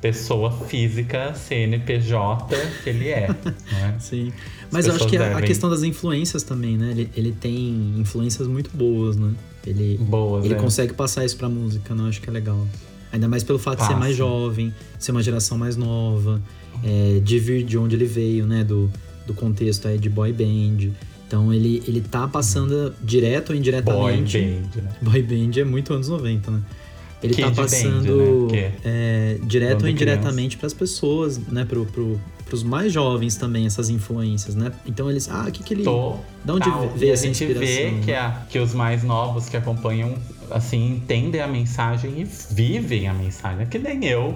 pessoa física, CNPJ que ele é. [LAUGHS] né? Sim. Mas eu acho que a, a devem. questão das influências também, né? Ele, ele tem influências muito boas, né? Ele, Boas, ele é. consegue passar isso pra música, né? Eu acho que é legal. Ainda mais pelo fato de ser Passa. mais jovem, ser uma geração mais nova, é, de vir de onde ele veio, né? Do, do contexto aí de boy band. Então ele, ele tá passando direto ou Boy indiretamente. band, né? Boy band é muito anos 90, né? Ele Kid tá band, passando né? Que é, direto ou indiretamente pras pessoas, né? Pro, pro, pros mais jovens também, essas influências, né? Então eles, ah, o que que ele... Tô. Da onde tal. veio e a essa gente vê inspiração, que, né? a- que os mais novos que acompanham, assim, entendem a mensagem e vivem a mensagem. Que nem eu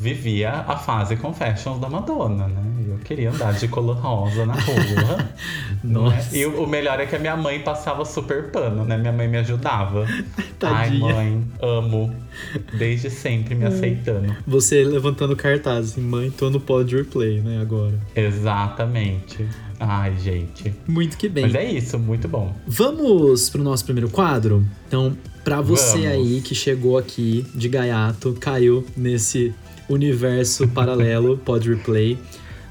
vivia a fase Confessions da Madonna, né? Eu queria andar de color rosa na rua. [LAUGHS] é? Nossa. E o melhor é que a minha mãe passava super pano, né? Minha mãe me ajudava. [LAUGHS] Ai, Tadinha. mãe, amo. Desde sempre me aceitando. Você levantando cartaz, assim, mãe, tô no pod replay, né, agora. Exatamente. Ai, gente. Muito que bem. Mas é isso, muito bom. Vamos pro nosso primeiro quadro? Então, pra você Vamos. aí que chegou aqui de gaiato, caiu nesse universo paralelo, pod replay.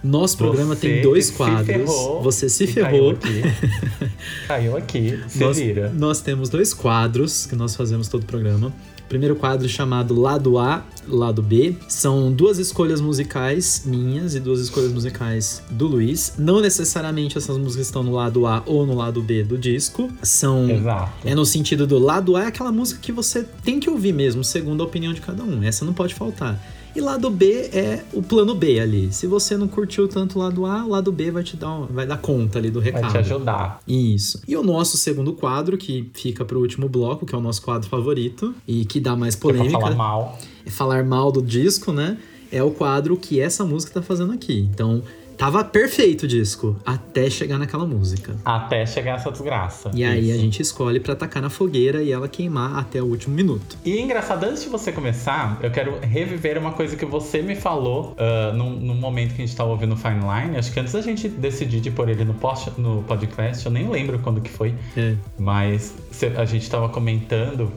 Nosso programa Você tem dois quadros. ferrou você se ferrou. Caiu aqui. caiu aqui, se nós, vira. nós temos dois quadros que nós fazemos todo o programa. Primeiro quadro chamado Lado A, Lado B. São duas escolhas musicais minhas e duas escolhas musicais do Luiz. Não necessariamente essas músicas estão no lado A ou no lado B do disco. São. Exato. É no sentido do lado A é aquela música que você tem que ouvir mesmo, segundo a opinião de cada um. Essa não pode faltar. E lado B é o plano B ali. Se você não curtiu tanto o lado A, o lado B vai te dar, um- vai dar conta ali do recado. Vai te ajudar. Isso. E o nosso segundo quadro, que fica pro último bloco, que é o nosso quadro favorito e que dá mais É polêmica, falar mal. é falar mal do disco, né? É o quadro que essa música tá fazendo aqui. Então, tava perfeito o disco até chegar naquela música. Até chegar essa desgraça. E aí a gente escolhe pra tacar na fogueira e ela queimar até o último minuto. E engraçado, antes de você começar, eu quero reviver uma coisa que você me falou ah, num, num momento que a gente tava ouvindo o Fine Line. Acho que antes da gente decidir de pôr ele no, post, no podcast, eu nem lembro quando que foi. É. Mas a gente tava comentando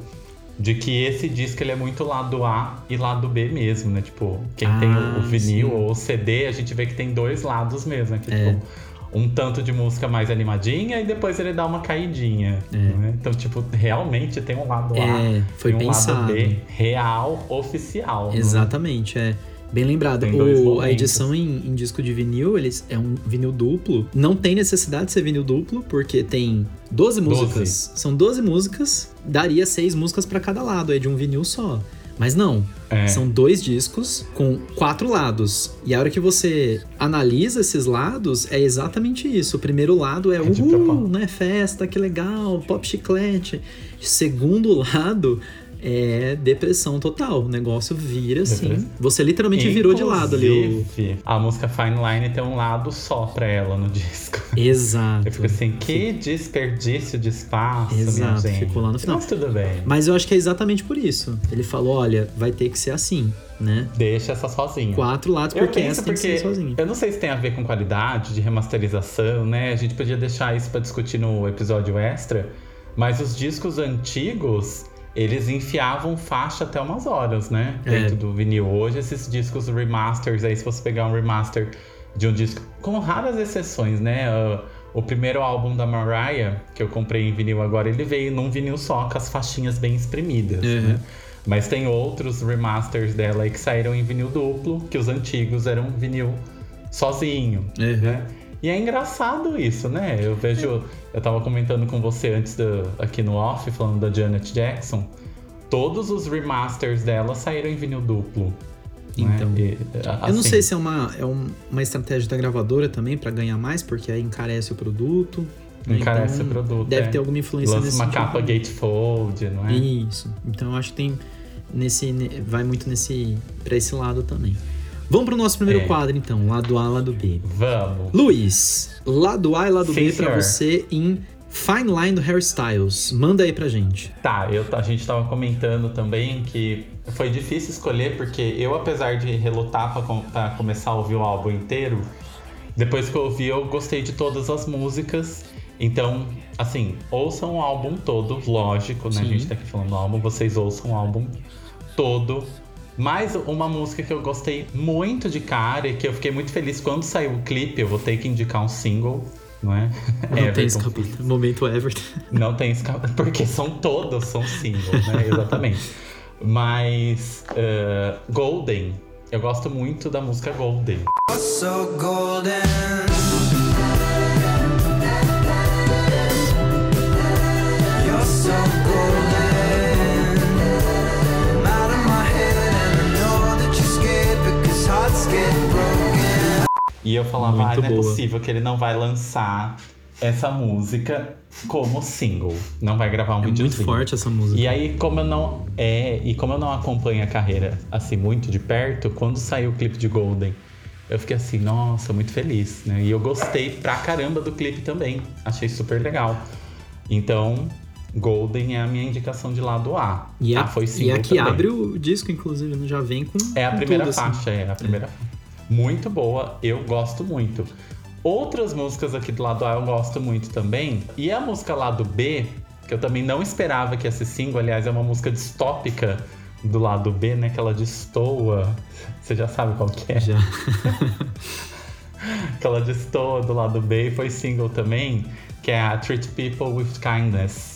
de que esse disco ele é muito lado A e lado B mesmo, né? Tipo, quem Ah, tem o, vinil sim. ou o CD, a gente vê que tem dois lados mesmo, né? Que, É. tipo, um tanto de música mais animadinha e depois ele dá uma caidinha. né? Então, tipo, realmente tem um lado A É, foi e um pensado. lado B real, oficial. né? Exatamente, é. Bem lembrado. O- a edição em, em disco de vinil, eles é um vinil duplo. Não tem necessidade de ser vinil duplo, porque tem 12 músicas. São 12 músicas, daria seis músicas pra cada lado, é de um vinil só. Mas não, É. são dois discos com quatro lados. E a hora que você analisa esses lados, é exatamente isso. O primeiro lado é, É uhul, né? Festa, que legal, pop chiclete. Segundo lado é depressão total. O negócio vira assim. Depressão. Você literalmente virou de lado ali. O... Inclusive, A música Fine Line tem um lado só pra ela no [LAUGHS] disco. Exato. Eu fico assim, que desperdício de espaço, Exato, ficou lá no final. Mas tudo bem. Mas eu acho que é exatamente por isso. Ele falou: olha, vai ter que ser assim, né? Deixa essa sozinha. Quatro lados, Eu porque essa tem que porque ser sozinha. eu não sei se tem a ver com qualidade de remasterização, né? A gente podia deixar isso pra discutir no episódio extra, mas os discos antigos, eles enfiavam faixa até umas horas, né? É. Dentro do vinil. Hoje esses discos remasters aí, se você pegar um remaster de um disco, com raras exceções, né? Ah, O primeiro álbum da Mariah, que eu comprei em vinil agora, ele veio num vinil só, com as faixinhas bem espremidas, Uhum. né? Mas tem outros remasters dela aí que saíram em vinil duplo, que os antigos eram vinil sozinho, Uhum. né? E é engraçado isso, né? Eu vejo, eu tava comentando com você antes do, aqui no off, falando da Janet Jackson. Todos os remasters dela saíram em vinil duplo. né? Então. E, a- Eu não assim, sei se é uma, é um- uma estratégia da gravadora também pra ganhar mais, porque aí encarece o produto. né? Encarece Então, o produto. Deve é. ter alguma influência Lança nesse uma sentido capa gatefold, não é? Isso. Então eu acho que tem nesse ne- vai muito nesse para esse lado também. Vamos pro nosso primeiro É. quadro então, lado A, lado B. Vamos. Luiz, lado A e lado Sim, B pra senhor. você em Fine Line do Harry Styles. Manda aí pra gente. Tá, eu, a gente tava comentando também que foi difícil escolher, porque eu, apesar de relutar pra, pra começar a ouvir o álbum inteiro, depois que eu ouvi, eu gostei de todas as músicas. Então, assim, ouçam o álbum todo, lógico, né? A Sim. gente tá aqui falando do álbum, vocês ouçam o álbum todo. Mas uma música que eu gostei muito de cara e que eu fiquei muito feliz quando saiu o clipe, eu vou ter que indicar um single, não é? [LAUGHS] Não tem Everton escapista. Momento Everton. [LAUGHS] não tem escapa, porque são todos são singles, né? [LAUGHS] Exatamente. Mas eh, Golden, eu gosto muito da música Golden. so golden. E eu falava, Muito ah, não é possível que ele não vai lançar essa música como single, não vai gravar um É videozinho. muito forte essa música. E aí, como eu não é, e como eu não acompanho a carreira assim muito de perto, quando saiu o clipe de Golden, eu fiquei assim, nossa, muito feliz, né? E eu gostei pra caramba do clipe também. Achei super legal. Então, Golden é a minha indicação de lado A. E, ah, a, foi e a que também. abre o disco, inclusive, né? já vem com. É a primeira tudo, assim. faixa, é a primeira faixa. Muito boa, eu gosto muito. Outras músicas aqui do lado A eu gosto muito também. E a música lado B, que eu também não esperava que ser single, aliás, é uma música distópica do lado B, né? Que ela destoa. Você já sabe qual que é? Já. [LAUGHS] Que ela destoa do lado B e foi single também, que é a Treat People with Kindness.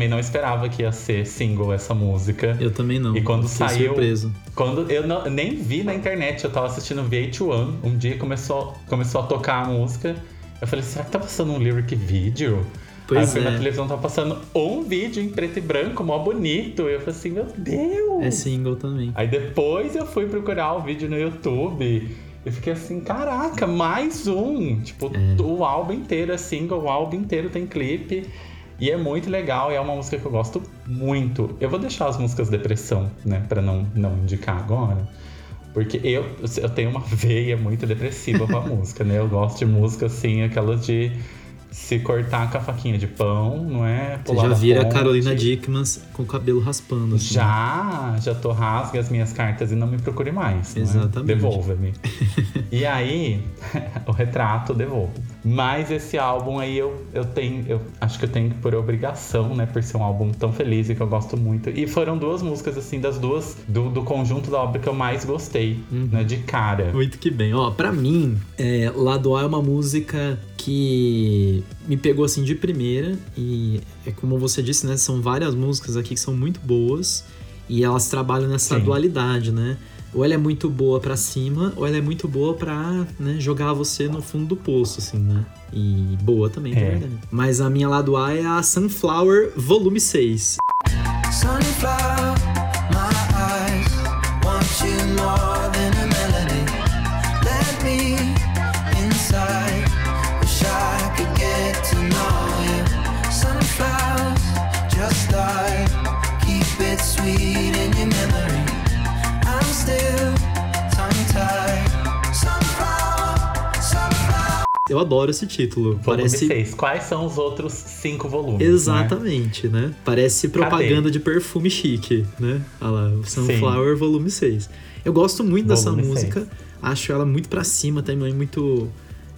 Também não esperava que ia ser single essa música. Eu também não. E quando saiu. surpreso. Quando eu não- nem vi na internet, eu tava assistindo VH1, um dia começou, começou a tocar a música. Eu falei, será que tá passando um lyric vídeo? Pois Aí eu fui é. na televisão, tava passando um vídeo em preto e branco, mó bonito. E eu falei assim, meu Deus! É single também. Aí depois eu fui procurar o vídeo no YouTube. E fiquei assim, caraca, mais um! Tipo, É. o álbum inteiro é single, o álbum inteiro tem clipe. E é muito legal, e é uma música que eu gosto muito. Eu vou deixar as músicas depressão, né, pra não, não indicar agora. Porque eu, eu tenho uma veia muito depressiva com a [LAUGHS] música, né? Eu gosto de música assim, aquelas de se cortar com a faquinha de pão, não é? Você Pular já da vira a ponte. Carolina Dickman com o cabelo raspando. assim. Já, já tô rasga as minhas cartas e não me procure mais. é? Exatamente. Devolva-me. [LAUGHS] e aí, [LAUGHS] o retrato devolvo. Mas esse álbum aí eu, eu tenho, eu acho que eu tenho que por obrigação, né? Por ser um álbum tão feliz e que eu gosto muito. E foram duas músicas, assim, das duas, do, do conjunto da obra que eu mais gostei, Uhum. né? De cara. Muito que bem. Ó, pra mim, é, Lado A é uma música que me pegou assim de primeira e é como você disse, né? São várias músicas aqui que são muito boas e elas trabalham nessa Sim. dualidade, né? Ou ela é muito boa pra cima, ou ela é muito boa pra né, jogar você no fundo do poço, assim, né? E boa também, é É. verdade. Mas a minha lado A é a Sunflower Volume 6. Sunflower, Eu adoro esse título. Volume Parece 6. Quais são os outros cinco volumes? né? Exatamente, né? Parece propaganda de perfume chique, né? Olha lá, Sunflower Volume 6. Eu gosto muito dessa Volume música. Acho ela muito pra cima também, muito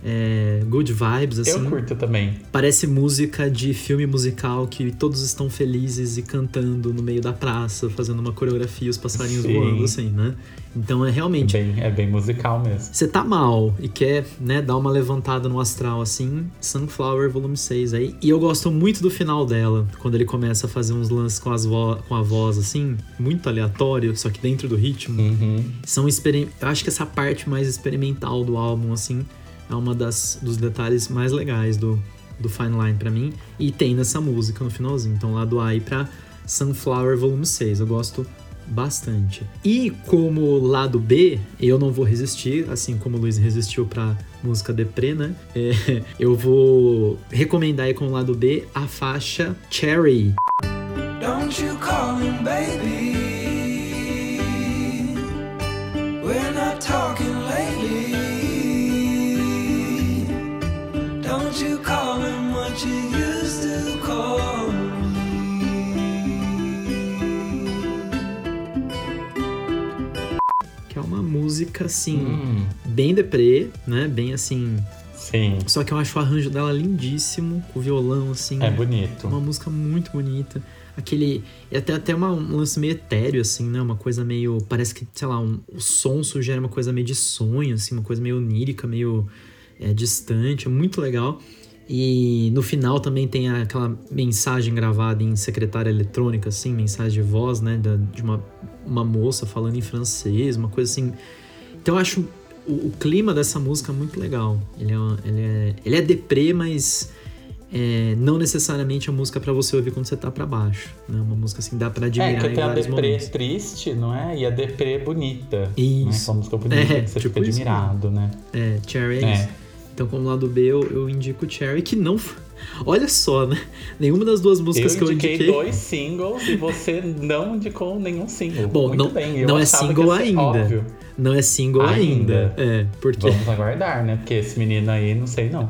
é, good vibes, assim. Eu curto também. Parece música de filme musical que todos estão felizes e cantando no meio da praça, fazendo uma coreografia, os passarinhos Sim. voando, assim, né? Então é É realmente. bem, é bem musical mesmo. Você tá mal e quer, né, dar uma levantada no astral assim, Sunflower Volume 6 aí. E eu gosto muito do final dela, quando ele começa a fazer uns lances com, as vo com a voz assim, muito aleatório, só que dentro do ritmo. Uhum. São experim... Eu acho que essa parte mais experimental do álbum, assim, é uma das dos detalhes mais legais do, do Fine Line pra mim. E tem nessa música no finalzinho. Então, lá do A aí pra Sunflower Volume 6. Eu gosto bastante. E como lado B, eu não vou resistir, assim como o Luiz resistiu pra música Deprê, né? É, [LAUGHS] eu vou recomendar aí como lado B a faixa Cherry. Don't you call him baby. We're not you call him what you used to call me. Que é uma música, assim, Hum, bem deprê, né? Bem assim. sim, Só que eu acho o arranjo dela lindíssimo, com o violão, assim. é bonito. Uma música muito bonita. Aquele. E até, até uma, um lance meio etéreo, assim, né? Uma coisa meio. Parece que, sei lá, um, o som sugere uma coisa meio de sonho, assim, uma coisa meio onírica, meio é, distante. É muito legal. E no final também tem aquela mensagem gravada em secretária eletrônica, assim, mensagem de voz, né? da- de uma, uma moça falando em francês, uma coisa assim. Então eu acho o, o clima dessa música muito legal. Ele é, uma- ele é, ele é deprê, mas é, não necessariamente a música pra você ouvir quando você tá pra baixo. Né? Uma música assim, dá pra É, admirar que em tem a deprê momentos. triste, não é? E a deprê bonita. Né? Isso. Aquela música bonita [LAUGHS] É, que você tipo fica isso admirado, né? É, Cherry é, É. Então, como lado B, eu, eu indico Cherry, que não. Olha só, né? Nenhuma das duas músicas eu que eu indiquei indiquei. dois singles e você não indicou nenhum single. Bom, Muito não, bem. Eu não é single ainda. Óbvio. Não é single ainda. Ainda. É, porque. Vamos aguardar, né? Porque esse menino aí, não sei não.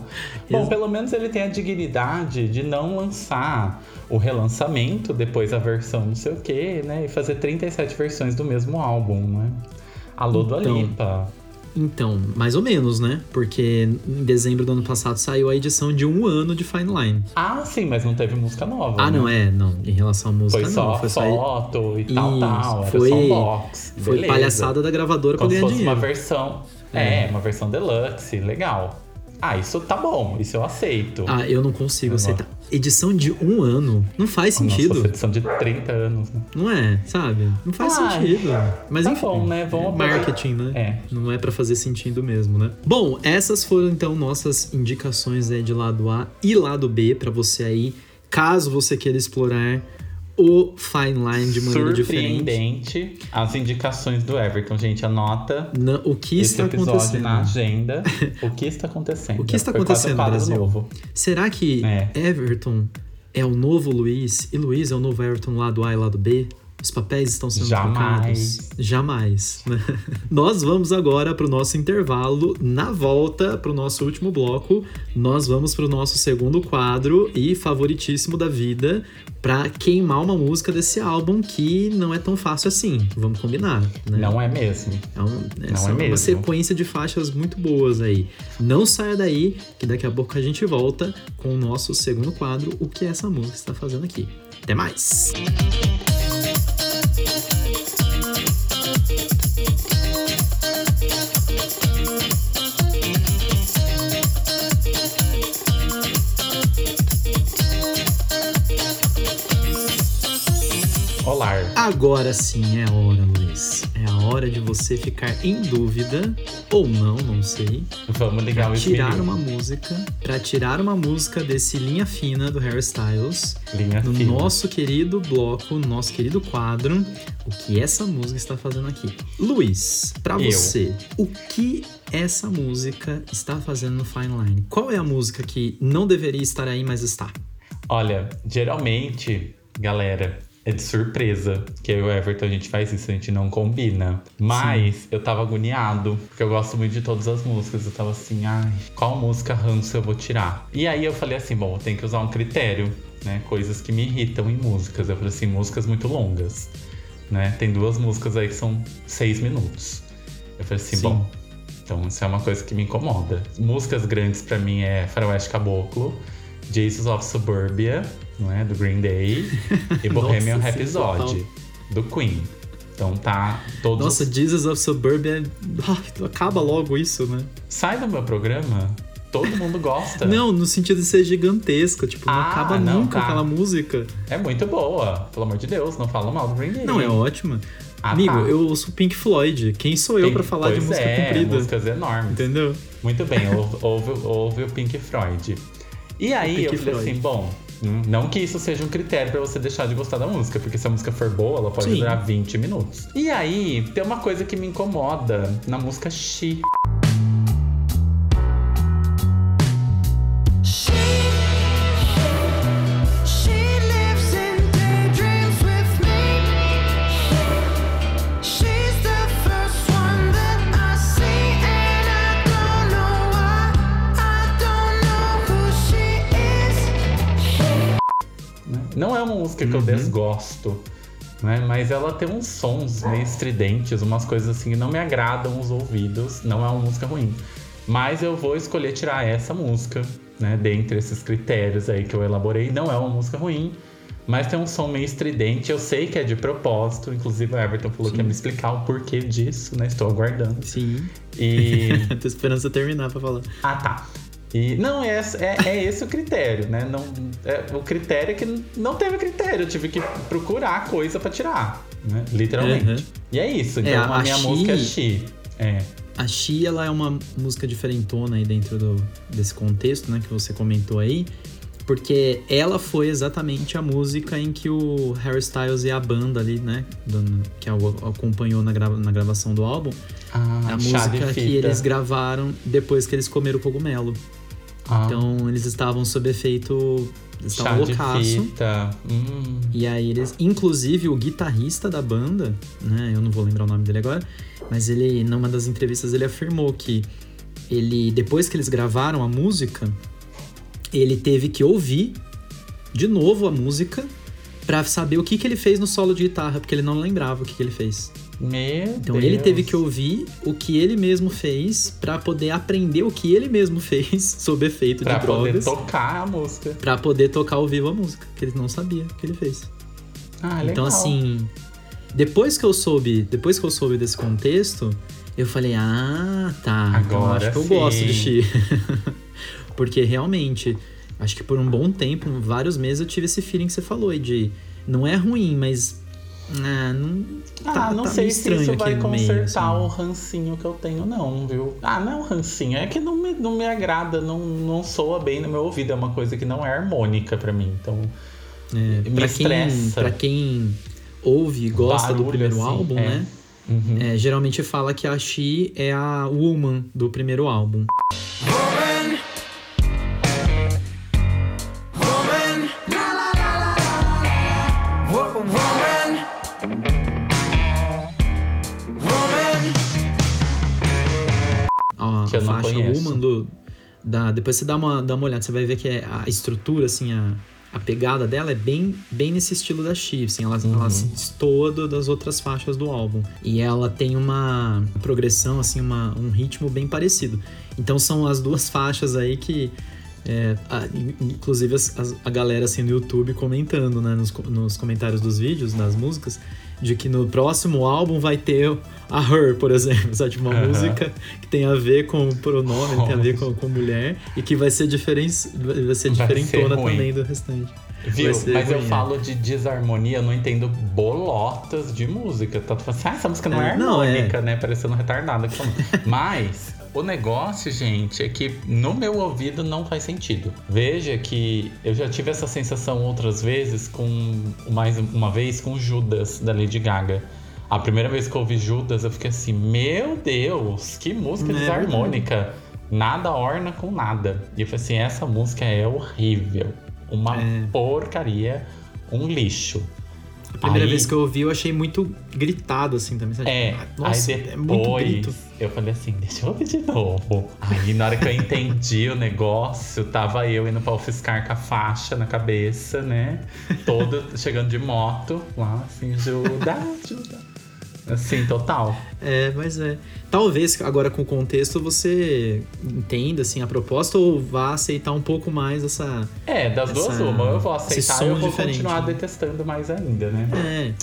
Bom, pelo menos ele tem a dignidade de não lançar o relançamento, depois a versão não sei o quê, né? E fazer 37 versões do mesmo álbum, né? Alô, Dua Então, Lipa. Então, mais ou menos, né? Porque em dezembro do ano passado saiu a edição de um ano de Fine Line. Ah, sim, mas não teve música nova. Ah, né? não, é, não. Em relação à música, Foi só não. Foi só. foto e tal, Isso, tal. Era foi- só um box. Foi Beleza. palhaçada da gravadora pra Como se ganhar dinheiro. uma versão. É, uma versão deluxe, legal. Ah, isso tá bom, isso eu aceito. Ah, eu não consigo aceitar. Edição de um ano não faz Nossa, sentido. essa edição de 30 anos, né? Não é, sabe? Não faz Ai, sentido. Mas tá enfim. bom, né? Vamos é marketing, né? É. Não é pra fazer sentido mesmo, né? Bom, essas foram então nossas indicações aí de lado A e lado B pra você aí, caso você queira explorar o Fine Line de maneira diferente. Surpreendente as indicações do Everton, gente. Anota Na- o que esse está episódio acontecendo? na agenda. o que está [LAUGHS] acontecendo? O que está Foi acontecendo, quadro Brasil? Será que É. Everton é o novo Luiz e Luiz é o novo Everton lado A e lado B? Os papéis estão sendo Jamais. trocados? Jamais. [LAUGHS] Nós vamos agora para o nosso intervalo. Na volta, para o nosso último bloco, nós vamos para o nosso segundo quadro e favoritíssimo da vida para queimar uma música desse álbum que não é tão fácil assim. Vamos combinar, né? Não é mesmo. É, um, Não essa é é uma mesmo. sequência de faixas muito boas aí. Não saia daí, que daqui a pouco a gente volta com o nosso segundo quadro, o que essa música está fazendo aqui. Até mais! Agora sim é a hora, Luiz. É a hora de você ficar em dúvida, ou não, não sei, Vamos ligar pra o tirar uma música, para tirar uma música desse linha fina do Harry Styles Linha no fina. nosso querido bloco, no nosso querido quadro, o que essa música está fazendo aqui. Luiz, pra Eu. você, o que essa música está fazendo no Fine Line? Qual é a música que não deveria estar aí, mas está? Olha, geralmente, galera, é de surpresa. Que eu e o Everton a gente faz isso, a gente não combina. Mas eu tava agoniado, porque eu gosto muito de todas as músicas. Eu tava assim, ai, qual música ranço eu vou tirar? E aí eu falei assim, bom, tem que usar um critério, né? Coisas que me irritam em músicas. Eu falei assim, músicas muito longas. Né? Tem duas músicas aí que são seis minutos. Eu falei assim, Sim. bom, então isso é uma coisa que me incomoda. Músicas grandes pra mim é Faroeste Caboclo, Jesus of Suburbia, não é? Do Green Day, [LAUGHS] e Bohemian Nossa, Rhapsody, do Queen. Então tá todos. Nossa, Jesus of Suburbia. Ai, acaba logo isso, né? Sai do meu programa, todo mundo gosta. [LAUGHS] Não, no sentido de ser gigantesca. Tipo, não Ah, acaba não, nunca tá. aquela música. É muito boa, pelo amor de Deus, não fala mal do Green Day. Não, é ótima. Ah, Amigo, tá. eu ouço Pink Floyd. Quem sou eu pra falar de pois música é, comprida? músicas enormes. Entendeu? Muito bem, ouve, ouve, ouve o Pink Floyd. E aí Pink eu falei Floyd. assim, bom, não que isso seja um critério pra você deixar de gostar da música, porque se a música for boa, ela pode Sim. durar 20 minutos. E aí, tem uma coisa que me incomoda na música. She, música que eu Uhum. desgosto, né? Mas ela tem uns sons meio estridentes, umas coisas assim que não me agradam os ouvidos. Não é uma música ruim. Mas eu vou escolher tirar essa música, né? Dentre esses critérios aí que eu elaborei. Não é uma música ruim, mas tem um som meio estridente. Eu sei que é de propósito. Inclusive, o Everton falou que ia me explicar o porquê disso, né? Estou aguardando. Sim. E. [LAUGHS] Tô esperando você terminar pra falar. Ah, tá. E não, é, é, é esse o critério, né? Não, é, o critério é que não teve critério. Eu tive que procurar coisa pra tirar, né? Literalmente. Uhum. E é isso. Então É, a, a minha She- música é She. É. A She, ela é uma música diferentona aí dentro do, desse contexto, né, que você comentou aí. Porque ela foi exatamente a música em que o Harry Styles e a banda ali, né, do- que acompanhou na, grava- na gravação do álbum, Ah, a música que eles gravaram depois que eles comeram o cogumelo. Ah, Então eles estavam sob efeito. Eles chá estavam loucaço. Hum. E aí eles. Inclusive o guitarrista da banda, né? Eu não vou lembrar o nome dele agora, mas ele, numa das entrevistas, ele afirmou que ele, depois que eles gravaram a música, ele teve que ouvir de novo a música pra saber o que, que ele fez no solo de guitarra, porque ele não lembrava o que, que ele fez. Meu Então Deus. ele teve que ouvir o que ele mesmo fez pra poder aprender o que ele mesmo [LAUGHS] fez sob efeito Pra de poder drogas. tocar a música. Pra poder tocar ao vivo a música, que ele não sabia o que ele fez. Ah, legal. Então, assim, depois que eu soube, depois que eu soube desse contexto, eu falei, ah, tá. então Agora acho que eu sim. gosto de Xi. [LAUGHS] Porque realmente, acho que por um bom tempo, vários meses, eu tive esse feeling que você falou de não é ruim, mas. Ah, não. Ah, tá- não tá sei se isso vai no meio, consertar assim. o rancinho que eu tenho, não, viu? Ah, não é um rancinho, é que não me, não me agrada, não, não soa bem no meu ouvido, é uma coisa que não é harmônica pra mim, então... É, me pra, quem, estressa. pra quem ouve e gosta do Barulho, primeiro assim, álbum, é. né? Uhum. É, geralmente fala que a She é a woman do primeiro álbum. Da, depois você dá uma, dá uma olhada, você vai ver que é a estrutura, assim, a, a pegada dela é bem, bem nesse estilo da She, assim, ela, Uhum. ela se destoa das outras faixas do álbum. E ela tem uma progressão, assim, uma, um ritmo bem parecido. Então são as duas faixas aí que. é, a- in- inclusive as- as- a galera assim no YouTube comentando, né, nos, nos comentários dos vídeos, das músicas, de que no próximo álbum vai ter a Her, por exemplo, sabe? Tipo, uma música que tem a ver com o pronome, tem a ver com, com mulher, e que vai ser, diferen... vai ser Vai diferentona ser também do restante. Viu? Mas eu ruim, é. falo de desarmonia, eu não entendo bolotas de música. Tá tu fala assim, ah, essa música não é, É, não, é. harmônica, né? Parecendo retardada. aqui falando. [LAUGHS] Mas o negócio, gente, é que no meu ouvido não faz sentido. Veja que eu já tive essa sensação outras vezes com mais uma vez com Judas da Lady Gaga. A primeira vez que eu ouvi Judas, eu fiquei assim, meu Deus, que música É desarmônica. Nada orna com nada. E eu falei assim, essa música é horrível. Uma É. porcaria, um lixo. A primeira Aí- vez que eu ouvi, eu achei muito gritado, assim, também. sabe? É, Nossa, aí é muito depois grito. Eu falei assim, deixa eu ouvir de novo. Aí na hora que eu entendi o negócio, tava eu indo pra UFSCar com a faixa na cabeça, né? Todo chegando de moto, lá assim, ajuda, ajuda. Assim, total. É, mas é. Talvez agora com o contexto você entenda assim a proposta ou vá aceitar um pouco mais essa. É, das duas Essa- uma. Eu vou aceitar e eu vou continuar né? detestando mais ainda, né? É,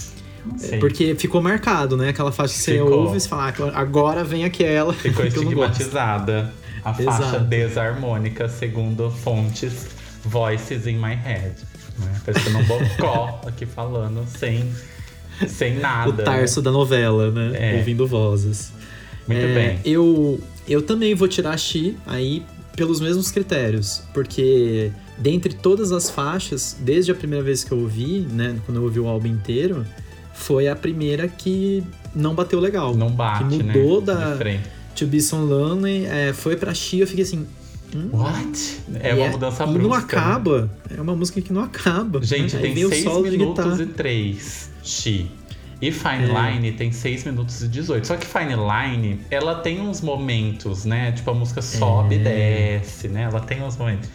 Sei. porque ficou marcado, né? Aquela faixa que você Ficou. ouve e você fala, ah, agora vem aquela. Ficou [LAUGHS] gosto. estigmatizada. A faixa Exato. desarmônica, segundo fontes Voices in My Head. Né? Parecendo um bocó [LAUGHS] aqui falando sem, sem nada. O tarso da novela, né? É. Ouvindo vozes. Muito É, bem. Eu, eu também vou tirar a Xi aí pelos mesmos critérios, porque dentre todas as faixas, desde a primeira vez que eu ouvi, né, quando eu ouvi o álbum inteiro, foi a primeira que não bateu legal. Não bate, que mudou né? da. To Be Lonely, é, foi pra Xi, eu fiquei assim... hum, What? É uma mudança e brusca. não né? acaba. É uma música que não acaba. Gente, Aí tem vem o 6 solo de minutos e 3. Xi. E Fine É. Line tem 6 minutos e 18. Só que Fine Line, ela tem uns momentos, né? Tipo, a música sobe e É. desce, né? Ela tem uns momentos.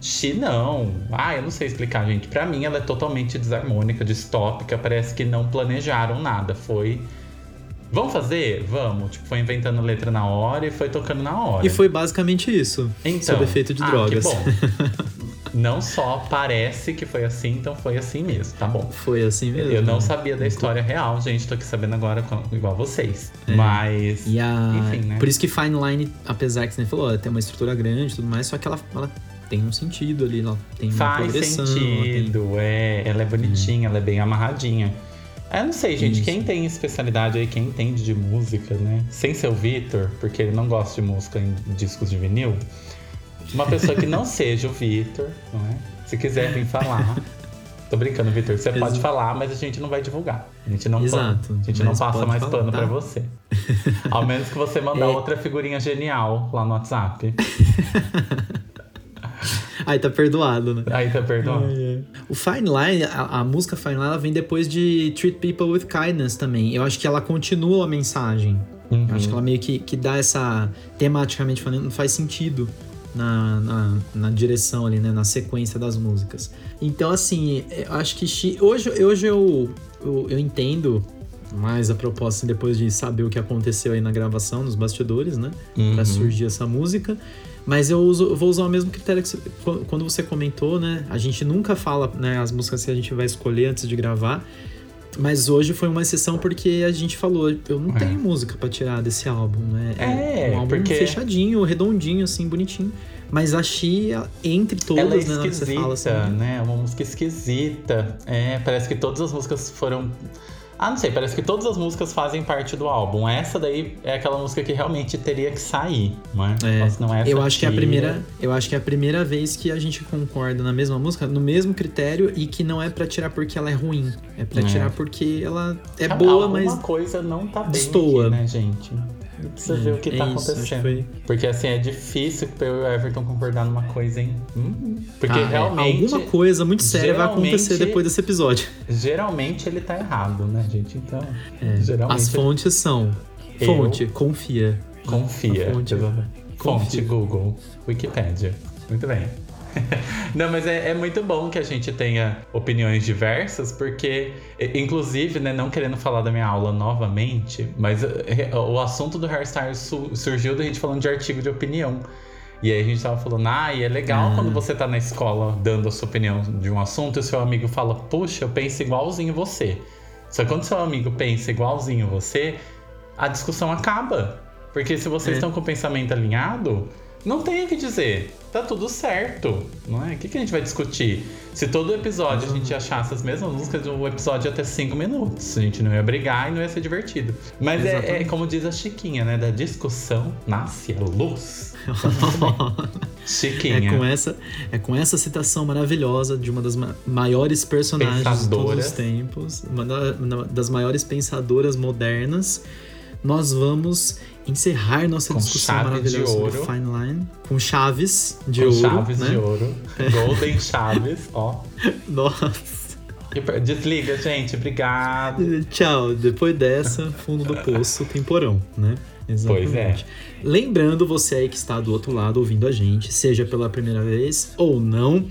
Xi não. Ah, eu não sei explicar, gente. Pra mim, ela é totalmente desarmônica, distópica. Parece que não planejaram nada. Foi. Vamos fazer? Vamos. Tipo, foi inventando letra na hora e foi tocando na hora. E foi basicamente isso. Então, sob efeito de ah, drogas. [LAUGHS] Não só parece que foi assim, então foi assim mesmo, tá bom. Foi assim mesmo. Eu não sabia da história real, gente. Tô aqui sabendo agora igual vocês. É. Mas. E a... Enfim, né? Por isso que Fine Line, apesar que você nem falou, tem uma estrutura grande e tudo mais, só que ela, ela tem um sentido ali, ela tem uma Faz progressão. tem- sentido, é. Ela é bonitinha, ela é bem amarradinha. Eu não sei, gente, Isso. quem tem especialidade aí, quem entende de música, né? Sem ser o Vitor, porque ele não gosta de música em discos de vinil. Uma pessoa que não [LAUGHS] seja o Vitor, não é? Se quiser vir falar. Tô brincando, Vitor. Você pode Exato. falar, mas a gente não vai divulgar. A gente não, Exato, a gente não passa pode mais falar, pano tá? pra você. Ao menos que você mandar [LAUGHS] É. outra figurinha genial lá no WhatsApp. [LAUGHS] Aí tá perdoado, né? Aí tá perdoando. O Fine Line, a, a música Fine Line, ela vem depois de Treat People with Kindness também. Eu acho que ela continua a mensagem. Uhum. Eu acho que ela meio que, que dá essa. Tematicamente falando, não faz sentido na, na, na direção ali, né? Na sequência das músicas. Então, assim, eu acho que. Chi- Hoje, hoje eu, eu, eu entendo mais a proposta assim, depois de saber o que aconteceu aí na gravação, nos bastidores, né? Uhum. Pra surgir essa música. Mas eu, uso- eu vou usar o mesmo critério que você, qu- quando você comentou, né? A gente nunca fala né, as músicas que a gente vai escolher antes de gravar. Mas hoje foi uma exceção porque a gente falou, eu não É. tenho música pra tirar desse álbum, né? É, um álbum porque- fechadinho, redondinho, assim, bonitinho. Mas a Xi, entre todas, Ela é né, hora que você esquisita, fala assim. né? Uma música esquisita. É, parece que todas as músicas foram. Ah, não sei, parece que todas as músicas fazem parte do álbum. Essa daí é aquela música que realmente teria que sair, não é? É, Nossa, não é essa eu acho que é a primeira, eu acho que é a primeira vez que a gente concorda na mesma música, no mesmo critério e que não é pra tirar porque ela é ruim, é pra É. tirar porque ela é Ah, boa, Alguma mas coisa não tá bem aqui, né, gente? Precisa ver o que é tá isso, acontecendo. foi- Porque assim, é difícil eu e o Everton concordar numa coisa, hein? Hum, porque Ah, é, realmente. alguma coisa muito séria vai acontecer depois desse episódio. Geralmente ele tá errado, né, gente? Então. É, geralmente. As fontes são Eu- fonte, confia. Confia. A fonte-. Fonte confia. Google, Wikipédia. Muito bem. [LAUGHS] Não, mas é, é muito bom que a gente tenha opiniões diversas, porque, inclusive, né, não querendo falar da minha aula novamente, mas eh, o assunto do hairstyle su- surgiu da gente falando de artigo de opinião. E aí a gente tava falando, ah, e é legal Ah. quando você tá na escola dando a sua opinião de um assunto e o seu amigo fala, puxa, eu penso igualzinho você. Só que quando seu amigo pensa igualzinho você, a discussão acaba. Porque se vocês É. estão com o pensamento alinhado, Não tem o que dizer. Tá tudo certo, não é? O que, que a gente vai discutir? Se todo episódio a gente achasse as mesmas músicas, o episódio ia ter cinco minutos. A gente não ia brigar e não ia ser divertido. Mas é, é como diz a Chiquinha, né? Da discussão nasce a luz. [LAUGHS] Chiquinha. É com, essa, é com essa citação maravilhosa de uma das ma- maiores personagens de todos os tempos, uma da- uma das maiores pensadoras modernas, nós vamos encerrar nossa Com discussão de maravilhosa sobre. Fine Line com chaves de com ouro, chaves né? de ouro. Golden chaves, ó. [LAUGHS] Nossa. Desliga, gente. Obrigado. Tchau. Depois dessa, fundo do poço, temporão, né? Pois é. Lembrando você aí que está do outro lado ouvindo a gente, seja pela primeira vez ou não,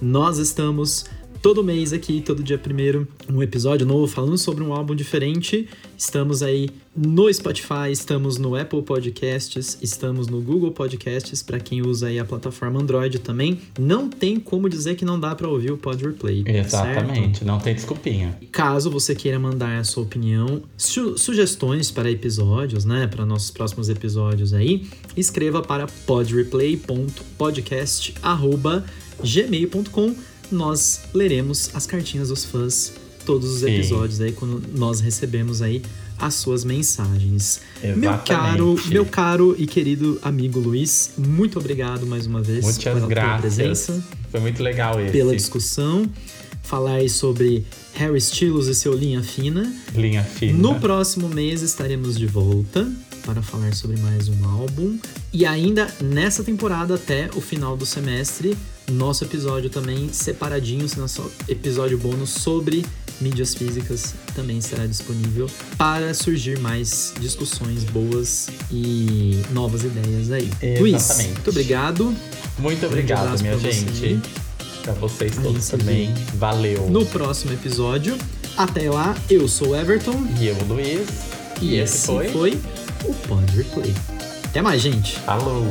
nós estamos todo mês aqui, todo dia primeiro, um episódio novo falando sobre um álbum diferente. Estamos aí no Spotify, estamos no Apple Podcasts, estamos no Google Podcasts, para quem usa aí a plataforma Android também. Não tem como dizer que não dá para ouvir o Pod Replay. certo? Exatamente. Não tem desculpinha. Caso você queira mandar a sua opinião, su- sugestões para episódios, né, para nossos próximos episódios aí, escreva para podreplay.podcast@gmail.com. Nós leremos as cartinhas dos fãs todos os Sim. episódios aí quando nós recebemos aí as suas mensagens. Meu Exatamente. caro, meu caro e querido amigo Luiz, muito obrigado mais uma vez Muitas pela tua graças. presença Foi muito legal esse. pela discussão, falar aí sobre Harry Styles e seu linha fina. Linha fina. No próximo mês estaremos de volta para falar sobre mais um álbum. E ainda nessa temporada, até o final do semestre, nosso episódio também separadinho, nosso episódio bônus sobre mídias físicas também estará disponível para surgir mais discussões boas e novas ideias aí. Luiz, Exatamente. muito obrigado. Muito obrigado, abraço minha gente. Pra vocês A todos também. Valeu. No próximo episódio. Até lá, eu sou o Everton. E eu, Luiz. E, esse foi... o Pod Replay. Até mais, gente. Falou.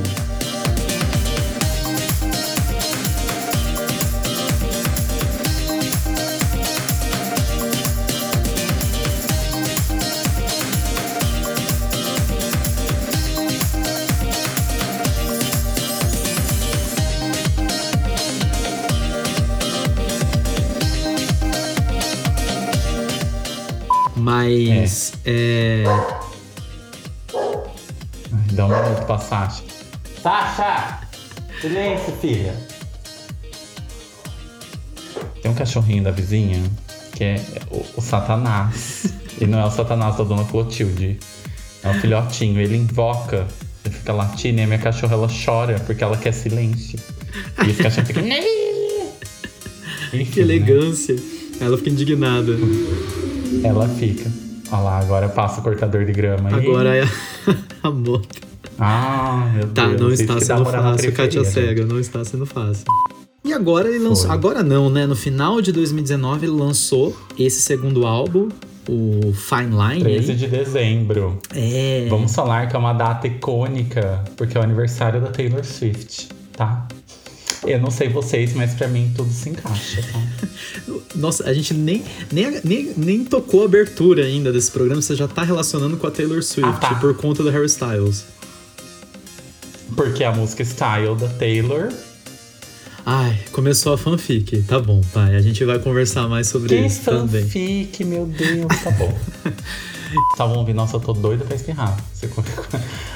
Pra Sasha. Sasha! Silêncio, filha. Tem um cachorrinho da vizinha que é o, o Satanás. e não é o Satanás da Dona Clotilde. É um filhotinho. Ele invoca, ele fica latindo e a minha cachorra ela chora porque ela quer silêncio. E esse cachorro fica. [LAUGHS] Enfim, Que né? elegância. Ela fica indignada. Ela fica. Olha lá, agora passa o cortador de grama aí. Agora é a, [LAUGHS] a moto. Ah, meu Tá, Deus. não isso está sendo fácil, Katia Cega. Não está sendo fácil. E agora ele lançou. Foi. Agora não, né? No final de 2019 ele lançou esse segundo álbum, o Fine Line. 13 aí. de dezembro. É. Vamos falar que é uma data icônica, porque é o aniversário da Taylor Swift, tá? Eu não sei vocês, mas pra mim tudo se encaixa, tá? [LAUGHS] Nossa, a gente nem, nem, nem, nem tocou a abertura ainda desse programa, você já tá relacionando com a Taylor Swift Ah, tá. por conta do Harry Styles. Porque a música Style da Taylor. Ai, começou a fanfic. Tá bom, pai. A gente vai conversar mais sobre Que isso também. fanfic, meu Deus, tá bom. [LAUGHS] Estavam ouvindo, nossa, eu tô doida pra espirrar. Você, qualquer,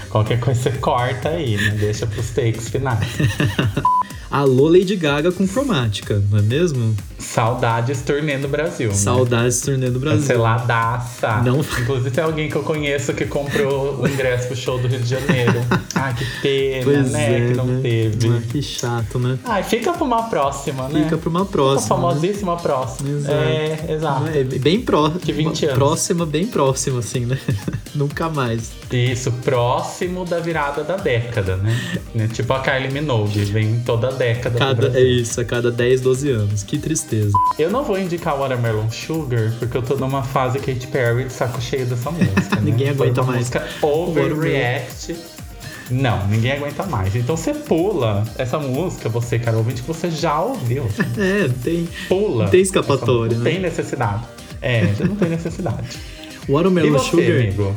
qualquer coisa você corta aí, né? Deixa pros takes finais. [LAUGHS] Alô, Lady Gaga com cromática, não é mesmo? Saudades turnê no Brasil. né? Saudades turnê do Brasil. Canceladaça. Não- [LAUGHS] Inclusive tem alguém que eu conheço que comprou o ingresso pro show do Rio de Janeiro. [LAUGHS] Ai, que pena, Pois né? é, que não né? teve. Ah, que chato, né? Ai, fica pra uma próxima, né? Fica pra uma próxima. né? famosíssima próxima. Exato. É, exato. É bem pró Que 20 anos. próxima, bem próxima, assim, né? [LAUGHS] Nunca mais. Isso, próximo da virada da década, né? Né? Tipo a Kylie Minogue, vem toda a década pro Cada, é isso, a cada 10, 12 anos. Que tristeza. Eu não vou indicar Watermelon Sugar, porque eu tô numa fase Katy Perry de saco cheio dessa música. [LAUGHS] né? Ninguém aguenta uma mais. música overreact. Não, ninguém aguenta mais. Então você pula essa música, você, cara ouvinte, que você já ouviu. [LAUGHS] É, tem. Pula. Tem escapatória, Não né? tem necessidade. É, já não tem necessidade. [LAUGHS] e Watermelon você, Sugar. amigo?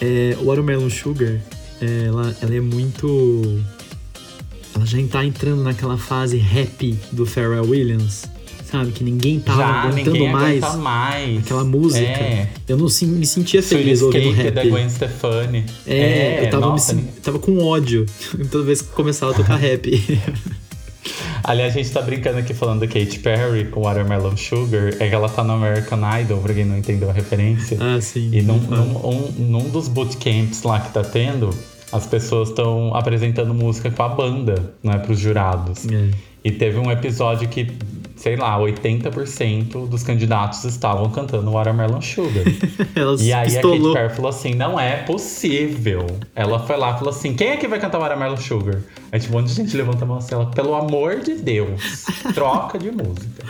É, Watermelon Sugar, é, ela, ela é muito. Ela já tá entrando naquela fase rap do Pharrell Williams, sabe? Que ninguém tava Já aguentando ninguém mais mais. aquela música. É. Eu não se- me sentia feliz ouvindo Escape rap. da Gwen Stefani. É, eu tava, me nossa, sen- tava com ódio [LAUGHS] toda vez que começava a tocar rap. Aliás, a gente tá brincando aqui falando da Katy Perry com Watermelon Sugar. É que ela tá no American Idol, pra quem não entendeu a referência. ah, sim. E num, num, um- num dos bootcamps lá que tá tendo, as pessoas estão apresentando música com a banda, né, pros jurados. É. E teve um episódio que, sei lá, 80% dos candidatos estavam cantando Watermelon Sugar. [LAUGHS] E aí a Katy pistolou. Perry falou assim, não é possível. Ela foi lá e falou assim, quem é que vai cantar Watermelon Sugar? Aí tipo, um monte de gente levanta a mão assim, ela, pelo amor de Deus, troca de música.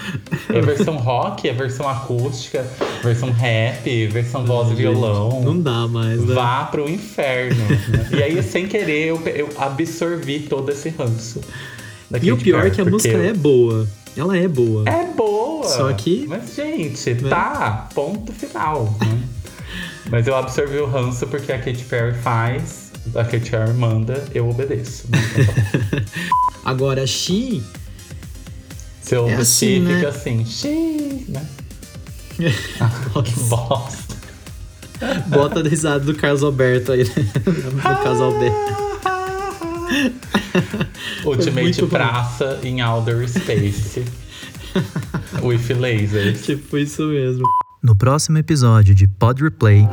É versão rock, é versão acústica, versão rap, versão voz e violão. Não dá mais, né? Vá pro inferno. E aí, sem querer, eu, eu absorvi todo esse ranço. E o pior é Perry, que a música é boa. Ela é boa. é boa. Só que- Mas, gente, tá. Ponto final. né? [LAUGHS] Mas eu absorvi o ranço porque a Katy Perry faz, a Katy Perry manda, eu obedeço. né? [LAUGHS] Agora, She. Se eu É assim, né? fica assim, xiii, né? [LAUGHS] Ah, que bosta. Bota a risada do Carlos Alberto aí, né? Do casal B. [LAUGHS] Ultimate muito bom. praça em outer space. [LAUGHS] With lasers. Tipo isso mesmo. No próximo episódio de Pod Replay,